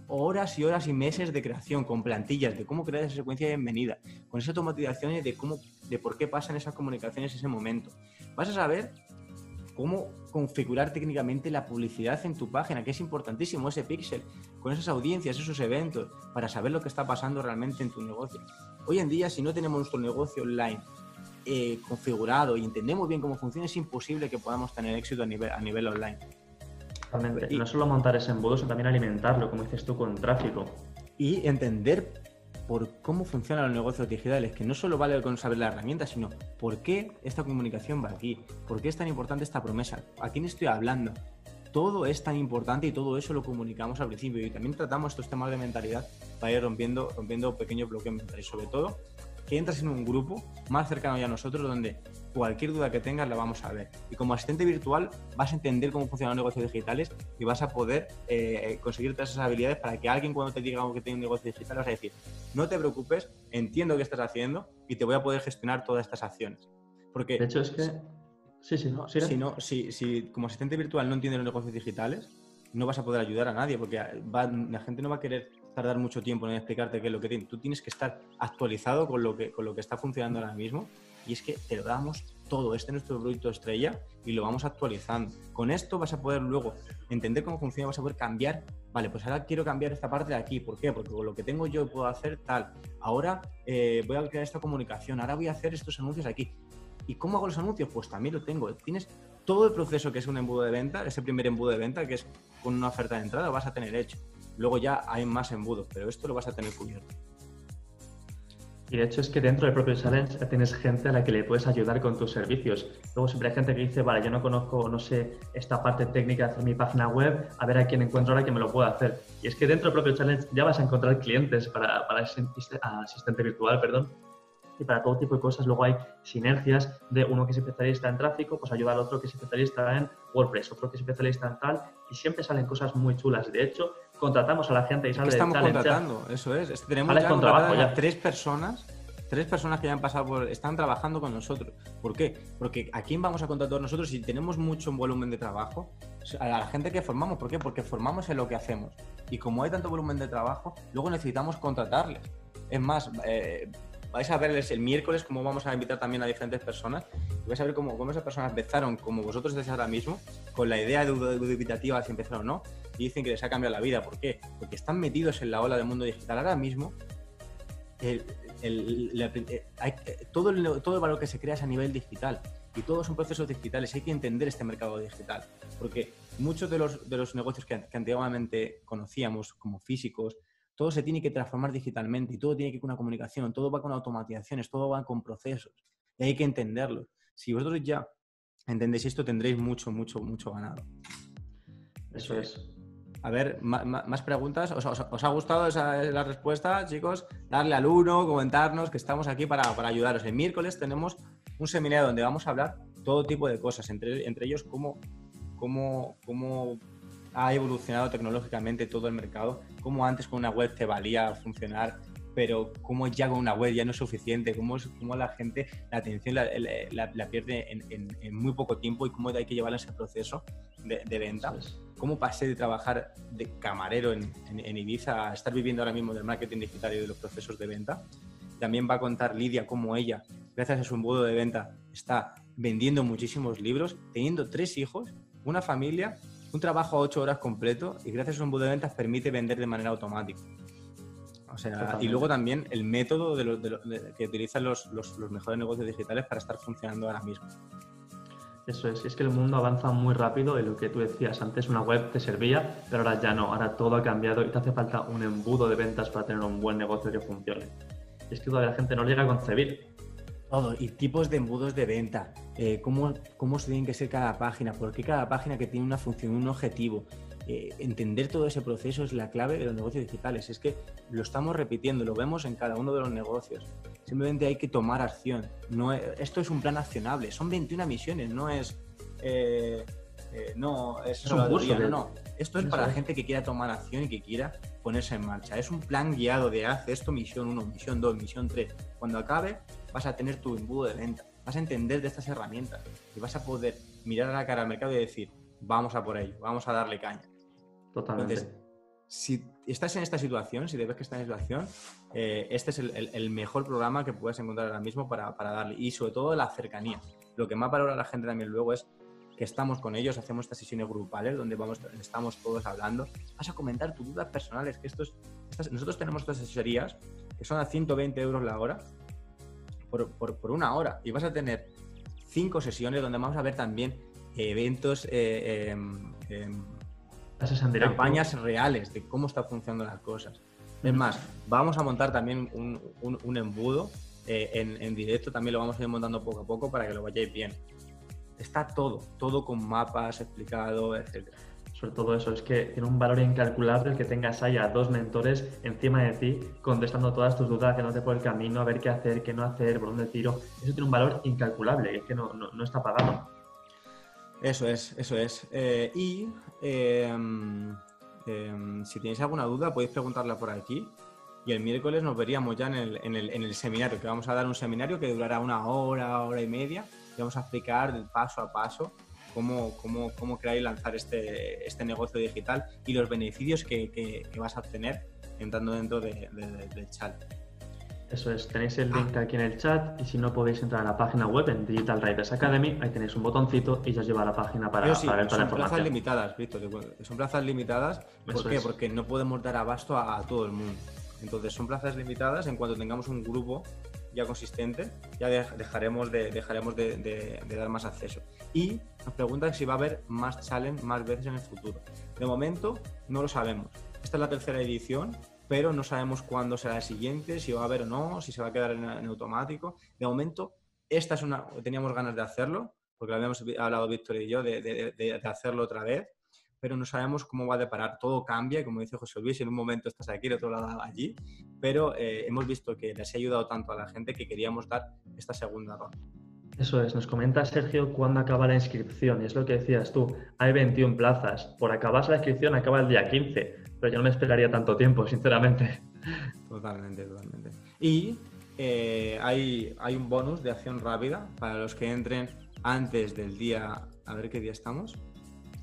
Speaker 1: horas y horas y meses de creación con plantillas de cómo crear esa secuencia de bienvenida, con esas automatizaciones de cómo, de por qué pasan esas comunicaciones en ese momento. Vas a saber cómo configurar técnicamente la publicidad en tu página, que es importantísimo ese pixel, con esas audiencias, esos eventos, para saber lo que está pasando realmente en tu negocio. Hoy en día, si no tenemos nuestro negocio online eh, configurado y entendemos bien cómo funciona, es imposible que podamos tener éxito a nivel, a nivel online.
Speaker 3: Totalmente. Y no solo montar ese embudo, sino también alimentarlo, como dices tú, con tráfico.
Speaker 1: Y entender por cómo funcionan los negocios digitales, que no solo vale con saber la herramienta, sino por qué esta comunicación va aquí, por qué es tan importante esta promesa, a quién estoy hablando. Todo es tan importante y todo eso lo comunicamos al principio y también tratamos estos temas de mentalidad para ir rompiendo, rompiendo pequeños bloques mentales, sobre todo que entras en un grupo más cercano ya a nosotros donde cualquier duda que tengas la vamos a ver. Y como asistente virtual vas a entender cómo funcionan los negocios digitales y vas a poder eh, conseguir todas esas habilidades para que alguien cuando te diga que tiene un negocio digital vas a decir, no te preocupes, entiendo qué estás haciendo y te voy a poder gestionar todas estas acciones. Porque,
Speaker 3: de hecho, es que... Sí, sí,
Speaker 1: no, si, no si, si como asistente virtual no entiendes los negocios digitales, no vas a poder ayudar a nadie porque la gente no va a querer tardar mucho tiempo en explicarte qué es lo que tiene. Tú tienes que estar actualizado con lo que, con lo que está funcionando ahora mismo y es que te lo damos todo. Este es nuestro producto estrella y lo vamos actualizando. Con esto vas a poder luego entender cómo funciona, vas a poder cambiar. Vale, pues ahora quiero cambiar esta parte de aquí. ¿Por qué? Porque con lo que tengo yo puedo hacer tal. Ahora eh, voy a crear esta comunicación. Ahora voy a hacer estos anuncios aquí. ¿Y cómo hago los anuncios? Pues también lo tengo. Tienes todo el proceso que es un embudo de venta, ese primer embudo de venta que es con una oferta de entrada, vas a tener hecho. Luego ya hay más embudos, pero esto lo vas a tener cubierto.
Speaker 3: Y de hecho es que dentro del propio challenge tienes gente a la que le puedes ayudar con tus servicios. Luego siempre hay gente que dice, vale, yo no conozco, no sé, esta parte técnica de hacer mi página web, a ver a quién encuentro ahora que me lo pueda hacer. Y es que dentro del propio challenge ya vas a encontrar clientes para, para asistente virtual, perdón, y para todo tipo de cosas. Luego hay sinergias de uno que es especialista en tráfico, pues ayuda al otro que es especialista en WordPress, otro que es especialista en tal, y siempre salen cosas muy chulas. De hecho, contratamos a la gente y sale
Speaker 1: Estamos contratando, eso es. tenemos ya, trabajo, ya tres personas tres personas que ya han pasado por, están trabajando con nosotros. ¿Por qué? Porque ¿a quién vamos a contratar nosotros si tenemos mucho volumen de trabajo? A la gente que formamos. ¿Por qué? Porque formamos en lo que hacemos. Y como hay tanto volumen de trabajo, luego necesitamos contratarles. Es más, eh, vais a verles el miércoles cómo vamos a invitar también a diferentes personas y vais a ver cómo, cómo esas personas empezaron, como vosotros estáis ahora mismo, con la idea de dubitativa si empezaron o no, dicen que les ha cambiado la vida. ¿Por qué? Porque están metidos en la ola del mundo digital. Ahora mismo, el, eh, todo, el, todo el valor que se crea es a nivel digital y todos son procesos digitales. Hay que entender este mercado digital, porque muchos de los, de los negocios que, que antiguamente conocíamos como físicos, todo se tiene que transformar digitalmente y todo tiene que ir con una comunicación, todo va con automatizaciones, todo va con procesos y hay que entenderlo. Si vosotros ya entendéis esto, tendréis mucho, mucho, mucho ganado.
Speaker 3: Eso es.
Speaker 1: A ver, más, preguntas. ¿Os, ha gustado esa la respuesta, chicos? Darle al uno, comentarnos que estamos aquí para, ayudaros. El miércoles tenemos un seminario donde vamos a hablar todo tipo de cosas, entre, entre ellos cómo, cómo, cómo ha evolucionado tecnológicamente todo el mercado, cómo antes con una web te valía funcionar, pero cómo ya con una web ya no es suficiente, cómo, cómo la gente la atención la, pierde en, muy poco tiempo y cómo hay que llevarla ese proceso de, venta. Cómo pasé de trabajar de camarero en, Ibiza a estar viviendo ahora mismo del marketing digital y de los procesos de venta. También va a contar Lidia cómo ella, gracias a su embudo de venta, está vendiendo muchísimos libros, teniendo tres hijos, una familia un trabajo a ocho horas completo y gracias a un embudo de ventas permite vender de manera automática. O sea, y luego también el método de que utilizan los, mejores negocios digitales para estar funcionando ahora mismo.
Speaker 3: Eso es, es que el mundo avanza muy rápido y lo que tú decías, antes una web te servía, pero ahora ya no, ahora todo ha cambiado y te hace falta un embudo de ventas para tener un buen negocio que funcione. Y es que todavía la gente no llega a concebir
Speaker 1: todo, y tipos de embudos de venta, eh, cómo, cómo tiene que ser cada página, por qué cada página que tiene una función, un objetivo. Eh, entender todo ese proceso es la clave de los negocios digitales. Es que lo estamos repitiendo, lo vemos en cada uno de los negocios. Simplemente hay que tomar acción. No esto es un plan accionable. Son 21 misiones, no es... Eh, no, es, un curso, no, Esto es para la gente que quiera tomar acción y que quiera ponerse en marcha. Es un plan guiado de hace esto, misión 1, misión 2, misión 3. Cuando acabe, vas a tener tu embudo de venta, vas a entender de estas herramientas y vas a poder mirar a la cara al mercado y decir, vamos a por ello, vamos a darle caña.
Speaker 3: Totalmente. Entonces,
Speaker 1: si estás en esta situación, si te ves que estás en esta situación, eh, este es el, mejor programa que puedes encontrar ahora mismo para, darle. Y sobre todo la cercanía. Lo que más valora la gente también luego es que estamos con ellos, hacemos estas sesiones grupales donde vamos, estamos todos hablando. Vas a comentar tus dudas personales, que estos, nosotros tenemos estas asesorías que son a 120 euros la hora por, una hora. Y vas a tener cinco sesiones donde vamos a ver también eventos, eh, em, campañas reales de cómo están funcionando las cosas. Es más, vamos a montar también un, embudo eh, en, en, directo, también lo vamos a ir montando poco a poco para que lo vayáis bien. Está todo, todo con mapas explicado, etcétera
Speaker 3: sobre todo eso, es que tiene un valor incalculable el que tengas ahí a dos mentores encima de ti, contestando todas tus dudas, que no te por el camino, a ver qué hacer, qué no hacer, por dónde tiro. Eso tiene un valor incalculable, es que no, está pagado.
Speaker 1: Eso es, eso es. Eh, y em, em, si tenéis alguna duda, podéis preguntarla por aquí. Y el miércoles nos veríamos ya en el, en el, en el seminario, que vamos a dar un seminario que durará una hora, hora y media. Y vamos a explicar paso a paso cómo, cómo, cómo crear y lanzar este, este negocio digital y los beneficios que, que, vas a obtener entrando dentro de, del chat.
Speaker 3: Eso es, tenéis el link aquí en el chat y si no podéis entrar a la página web en Digital Riders Academy, ahí tenéis un botoncito y ya os lleva a la página para, ver toda la información.
Speaker 1: Son plazas limitadas, Víctor, son plazas limitadas. ¿Por qué? Porque no podemos dar abasto a, todo el mundo. Entonces son plazas limitadas en cuanto tengamos un grupo ya consistente, ya dejaremos de, dejaremos de, dar más acceso. Y nos preguntan si va a haber más challenge más veces en el futuro. De momento no lo sabemos. Esta es la tercera edición, pero no sabemos cuándo será el siguiente, si va a haber o no, si se va a quedar en, automático. De momento, esta es una, teníamos ganas de hacerlo, porque lo habíamos hablado Víctor y yo de, hacerlo otra vez pero no sabemos cómo va a deparar. Todo cambia, como dice José Luis, en un momento estás aquí, en otro lado allí, pero eh, hemos visto que les ha ayudado tanto a la gente que queríamos dar esta segunda ronda.
Speaker 3: Eso es, nos comenta Sergio cuándo acaba la inscripción, y es lo que decías tú, hay 21 plazas, por acabarse la inscripción acaba el día 15, pero yo no me esperaría tanto tiempo, sinceramente.
Speaker 1: Totalmente, totalmente. Y eh, hay, hay un bonus de acción rápida para los que entren antes del día, a ver qué día estamos,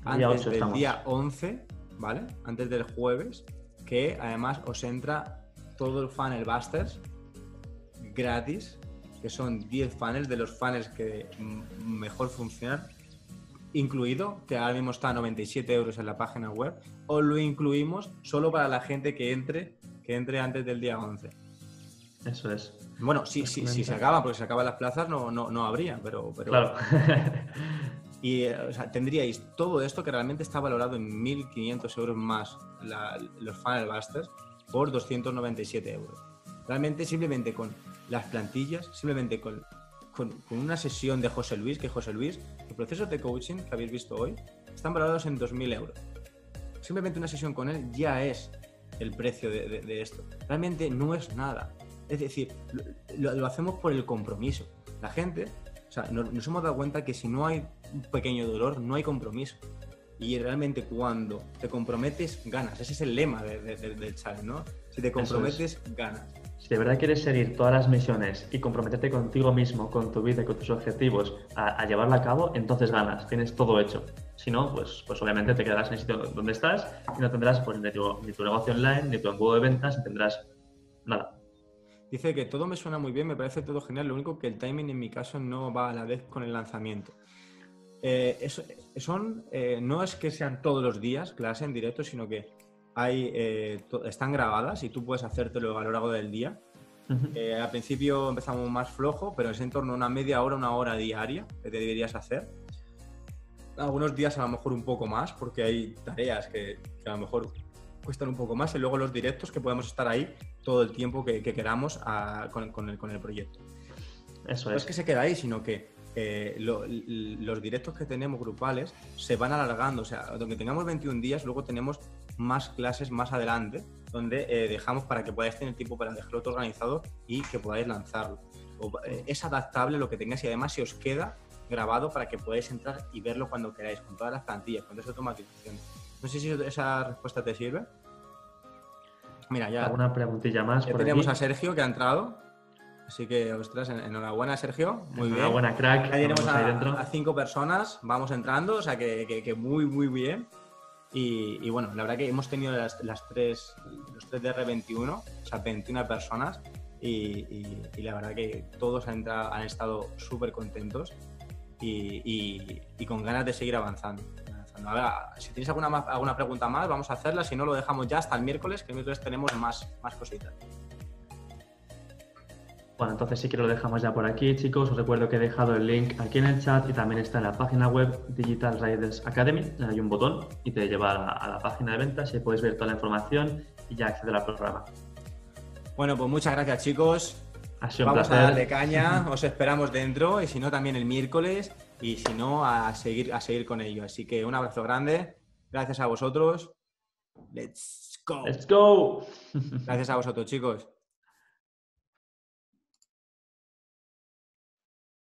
Speaker 1: antes del día 11, ¿vale? Antes del jueves, que además os entra todo el funnel busters gratis, que son 10 funnels de los funnels que mejor funcionan, incluido, que ahora mismo está a 97 euros en la página web, o lo incluimos solo para la gente que entre, que entre antes del día 11.
Speaker 3: Eso es.
Speaker 1: Bueno, si, si, si se acaba, porque se acaban las plazas, no, no, no habría, pero... pero...
Speaker 3: Claro.
Speaker 1: Y eh, tendríais todo esto que realmente está valorado en 1.500 euros más los Funnel Busters por 297 euros. Realmente simplemente con las plantillas, simplemente con, con, una sesión de José Luis, que José Luis, los procesos de coaching que habéis visto hoy están valorados en 2.000 euros. Simplemente una sesión con él ya es el precio de, esto. Realmente no es nada. Es decir, lo, hacemos por el compromiso. La gente, o sea, nos hemos dado cuenta que si no hay un pequeño dolor, no hay compromiso. Y realmente cuando te comprometes, ganas. Ese es el lema del challenge, ¿no? Si te comprometes, ganas.
Speaker 3: Si de verdad quieres seguir todas las misiones y comprometerte contigo mismo, con tu vida y con tus objetivos a, llevarla a cabo, entonces ganas, tienes todo hecho. Si no, pues, pues obviamente te quedarás en el sitio donde estás y no tendrás pues, ni, tu, negocio online, ni tu embudo de ventas, ni tendrás nada.
Speaker 1: Dice que todo me suena muy bien, me parece todo genial, lo único que el timing en mi caso no va a la vez con el lanzamiento. Eh, son, eh, no es que sean todos los días clase en directo, sino que hay, eh, están grabadas y tú puedes hacértelo a lo largo del día. al principio empezamos más flojo, pero es en torno a una media hora, una hora diaria que te deberías hacer. Algunos días a lo mejor un poco más, porque hay tareas que, a lo mejor cuestan un poco más, y luego los directos que podemos estar ahí todo el tiempo que, queramos con, el, con el proyecto. Eso no es que se queda ahí, sino que eh, los directos que tenemos grupales se van alargando. O sea, donde tengamos 21 días, luego tenemos más clases más adelante, donde eh, dejamos para que podáis tener tiempo para dejarlo todo organizado y que podáis lanzarlo. Eh, es adaptable lo que tengáis y además se os queda grabado para que podáis entrar y verlo cuando queráis, con todas las plantillas, con esa automatización. No sé si esa respuesta te sirve.
Speaker 3: Mira, ya. ¿Alguna preguntilla más?
Speaker 1: Ya tenemos a Sergio que ha entrado. Así que, ostras, enhorabuena, Sergio. Muy bien.
Speaker 3: Enhorabuena, crack.
Speaker 1: Ya tenemos a, cinco personas, vamos entrando, o sea que, muy, muy bien. Y, bueno, la verdad que hemos tenido las, tres, los tres DR21, o sea, 21 personas, y, la verdad que todos han, han estado súper contentos y, con ganas de seguir avanzando. A ver, si tenéis alguna, alguna pregunta más, vamos a hacerla, si no lo dejamos ya hasta el miércoles, que el miércoles tenemos más, más cositas.
Speaker 3: Bueno, entonces sí que lo dejamos ya por aquí, chicos. Os recuerdo que he dejado el link aquí en el chat y también está en la página web Digital Riders Academy. Hay un botón y te lleva a la, a la página de ventas y puedes ver toda la información y ya acceder al programa.
Speaker 1: Bueno, pues muchas gracias, chicos.
Speaker 3: Ha sido un
Speaker 1: Vamos a darle caña, os esperamos dentro y si no también el miércoles y si no a seguir a seguir con ello. Así que un abrazo grande, gracias a vosotros. Let's go.
Speaker 3: Let's go.
Speaker 1: Gracias a vosotros, chicos.